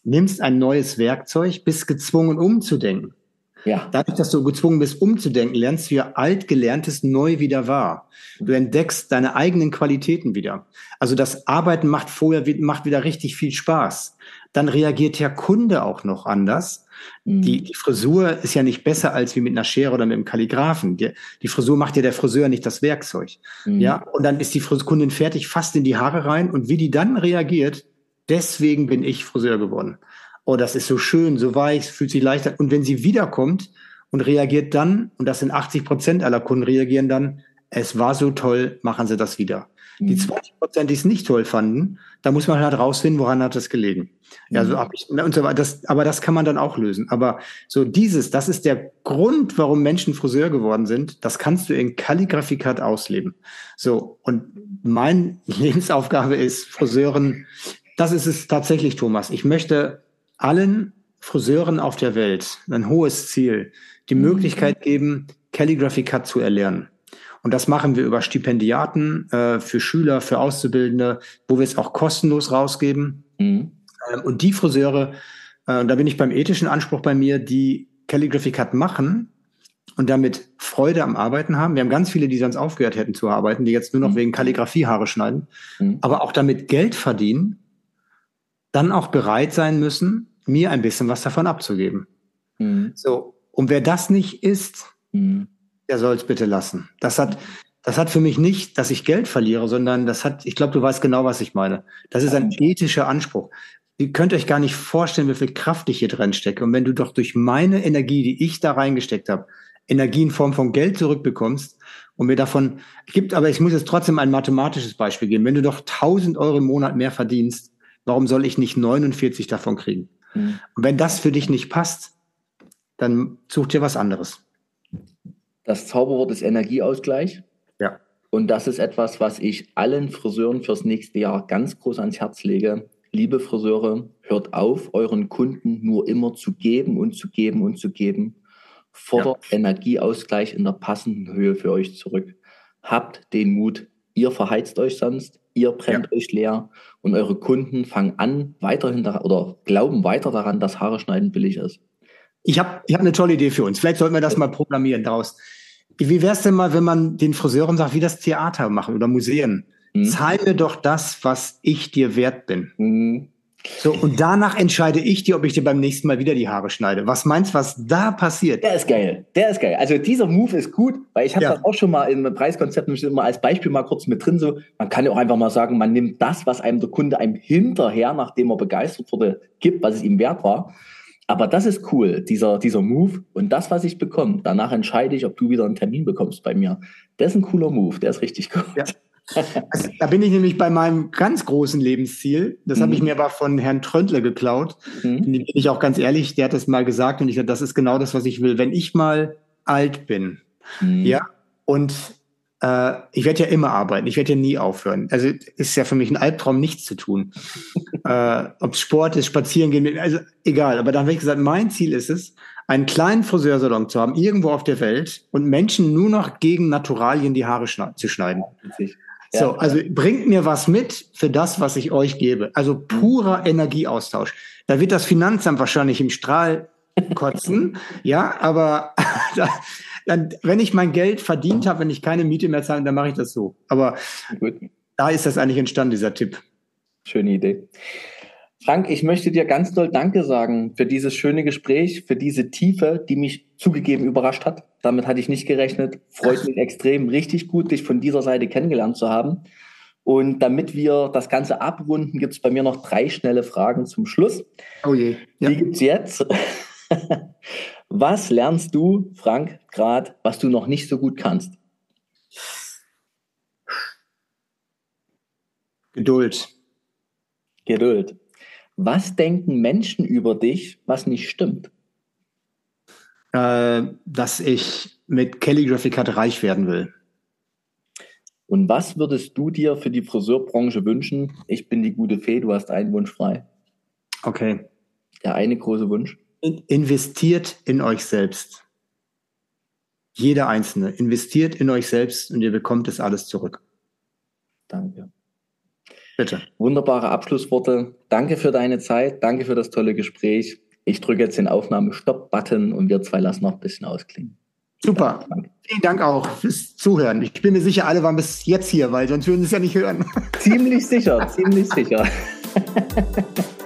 nimmst ein neues Werkzeug, bist gezwungen umzudenken. Ja. Dadurch, dass du gezwungen bist, umzudenken, lernst du ja altgelerntes neu wieder wahr. Du entdeckst deine eigenen Qualitäten wieder. Also das Arbeiten macht vorher macht wieder richtig viel Spaß. Dann reagiert der Kunde auch noch anders. Mhm. Die, die Frisur ist ja nicht besser als wie mit einer Schere oder mit einem Kalligraphen. Die, die Frisur macht ja der Friseur nicht das Werkzeug. Mhm. Ja, und dann ist die Kundin fertig, fast in die Haare rein und wie die dann reagiert, deswegen bin ich Friseur geworden oh, das ist so schön, so weich, fühlt sich leichter. Und wenn sie wiederkommt und reagiert dann, und das sind 80 Prozent aller Kunden reagieren dann, es war so toll, machen sie das wieder. Mhm. Die 20 Prozent, die es nicht toll fanden, da muss man halt rausfinden, woran hat das gelegen. Ja, so mhm. hab ich, und so weiter. Das, aber das kann man dann auch lösen. Aber so dieses, das ist der Grund, warum Menschen Friseur geworden sind. Das kannst du in Kalligrafikat ausleben. So. Und mein Lebensaufgabe ist, Friseuren, das ist es tatsächlich, Thomas. Ich möchte allen Friseuren auf der Welt ein hohes Ziel, die mhm. Möglichkeit geben, Calligraphy Cut zu erlernen. Und das machen wir über Stipendiaten äh, für Schüler, für Auszubildende, wo wir es auch kostenlos rausgeben. Mhm. Ähm, und die Friseure, äh, da bin ich beim ethischen Anspruch bei mir, die Calligraphy Cut machen und damit Freude am Arbeiten haben. Wir haben ganz viele, die sonst aufgehört hätten zu arbeiten, die jetzt nur noch mhm. wegen Kalligrafie Haare schneiden, mhm. aber auch damit Geld verdienen dann auch bereit sein müssen, mir ein bisschen was davon abzugeben. Mhm. So. Und wer das nicht ist, mhm. Der soll es bitte lassen. Das hat, das hat für mich nicht, dass ich Geld verliere, sondern das hat, ich glaube, du weißt genau, was ich meine. Das ist ein ethischer Anspruch. Ihr könnt euch gar nicht vorstellen, wie viel Kraft ich hier drin stecke. Und wenn du doch durch meine Energie, die ich da reingesteckt habe, Energie in Form von Geld zurückbekommst und mir davon gibt, aber ich muss jetzt trotzdem ein mathematisches Beispiel geben. Wenn du doch 1000 Euro im Monat mehr verdienst, Warum soll ich nicht 49 davon kriegen? Mhm. Und wenn das für dich nicht passt, dann such dir was anderes. Das Zauberwort ist Energieausgleich. Ja. Und das ist etwas, was ich allen Friseuren fürs nächste Jahr ganz groß ans Herz lege. Liebe Friseure, hört auf, euren Kunden nur immer zu geben und zu geben und zu geben. Fordert ja. Energieausgleich in der passenden Höhe für euch zurück. Habt den Mut. Ihr verheizt euch sonst ihr brennt ja. euch leer und eure Kunden fangen an, weiterhin da, oder glauben weiter daran, dass Haare schneiden billig ist. Ich habe ich hab eine tolle Idee für uns. Vielleicht sollten wir das mal programmieren daraus. Wie wäre es denn mal, wenn man den Friseuren sagt, wie das Theater machen oder Museen? Mhm. Zahl mir doch das, was ich dir wert bin. Mhm. So, und danach entscheide ich dir, ob ich dir beim nächsten Mal wieder die Haare schneide. Was meinst du, was da passiert? Der ist geil. Der ist geil. Also dieser Move ist gut, weil ich habe ja. das auch schon mal im Preiskonzept immer als Beispiel mal kurz mit drin. So, man kann ja auch einfach mal sagen, man nimmt das, was einem der Kunde einem hinterher, nachdem er begeistert wurde, gibt, was es ihm wert war. Aber das ist cool, dieser, dieser Move. Und das, was ich bekomme, danach entscheide ich, ob du wieder einen Termin bekommst bei mir. Das ist ein cooler Move, der ist richtig gut. Ja. Also, da bin ich nämlich bei meinem ganz großen Lebensziel. Das mhm. habe ich mir aber von Herrn Tröndle geklaut. Mhm. bin ich auch ganz ehrlich, der hat das mal gesagt und ich sage, das ist genau das, was ich will. Wenn ich mal alt bin, mhm. ja, und äh, ich werde ja immer arbeiten, ich werde ja nie aufhören. Also ist ja für mich ein Albtraum, nichts zu tun. äh, Ob es Sport ist, spazieren gehen, also egal. Aber dann habe ich gesagt, mein Ziel ist es, einen kleinen Friseursalon zu haben, irgendwo auf der Welt und Menschen nur noch gegen Naturalien die Haare schneiden, zu schneiden. Ja, so, also bringt mir was mit für das, was ich euch gebe. Also purer Energieaustausch. Da wird das Finanzamt wahrscheinlich im Strahl kotzen, ja, aber dann, wenn ich mein Geld verdient habe, wenn ich keine Miete mehr zahle, dann mache ich das so. Aber Gut. da ist das eigentlich entstanden, dieser Tipp. Schöne Idee. Frank, ich möchte dir ganz doll Danke sagen für dieses schöne Gespräch, für diese Tiefe, die mich zugegeben überrascht hat. Damit hatte ich nicht gerechnet. Freut mich extrem, richtig gut, dich von dieser Seite kennengelernt zu haben. Und damit wir das Ganze abrunden, gibt es bei mir noch drei schnelle Fragen zum Schluss. Oh je. Ja. Die gibt es jetzt. was lernst du, Frank, gerade, was du noch nicht so gut kannst? Geduld. Geduld. Was denken Menschen über dich, was nicht stimmt? äh, dass ich mit Calligraphy Cut reich werden will. Und was würdest du dir für die Friseurbranche wünschen? Ich bin die gute Fee, du hast einen Wunsch frei. Okay. Der eine große Wunsch. Investiert in euch selbst. Jeder Einzelne investiert in euch selbst und ihr bekommt es alles zurück. Danke. Bitte. Wunderbare Abschlussworte. Danke für deine Zeit. Danke für das tolle Gespräch. Ich drücke jetzt den Aufnahme-Stop-Button und wir zwei lassen noch ein bisschen ausklingen. Super. Danke. Vielen Dank auch fürs Zuhören. Ich bin mir sicher, alle waren bis jetzt hier, weil sonst würden sie es ja nicht hören. Ziemlich sicher, ziemlich sicher.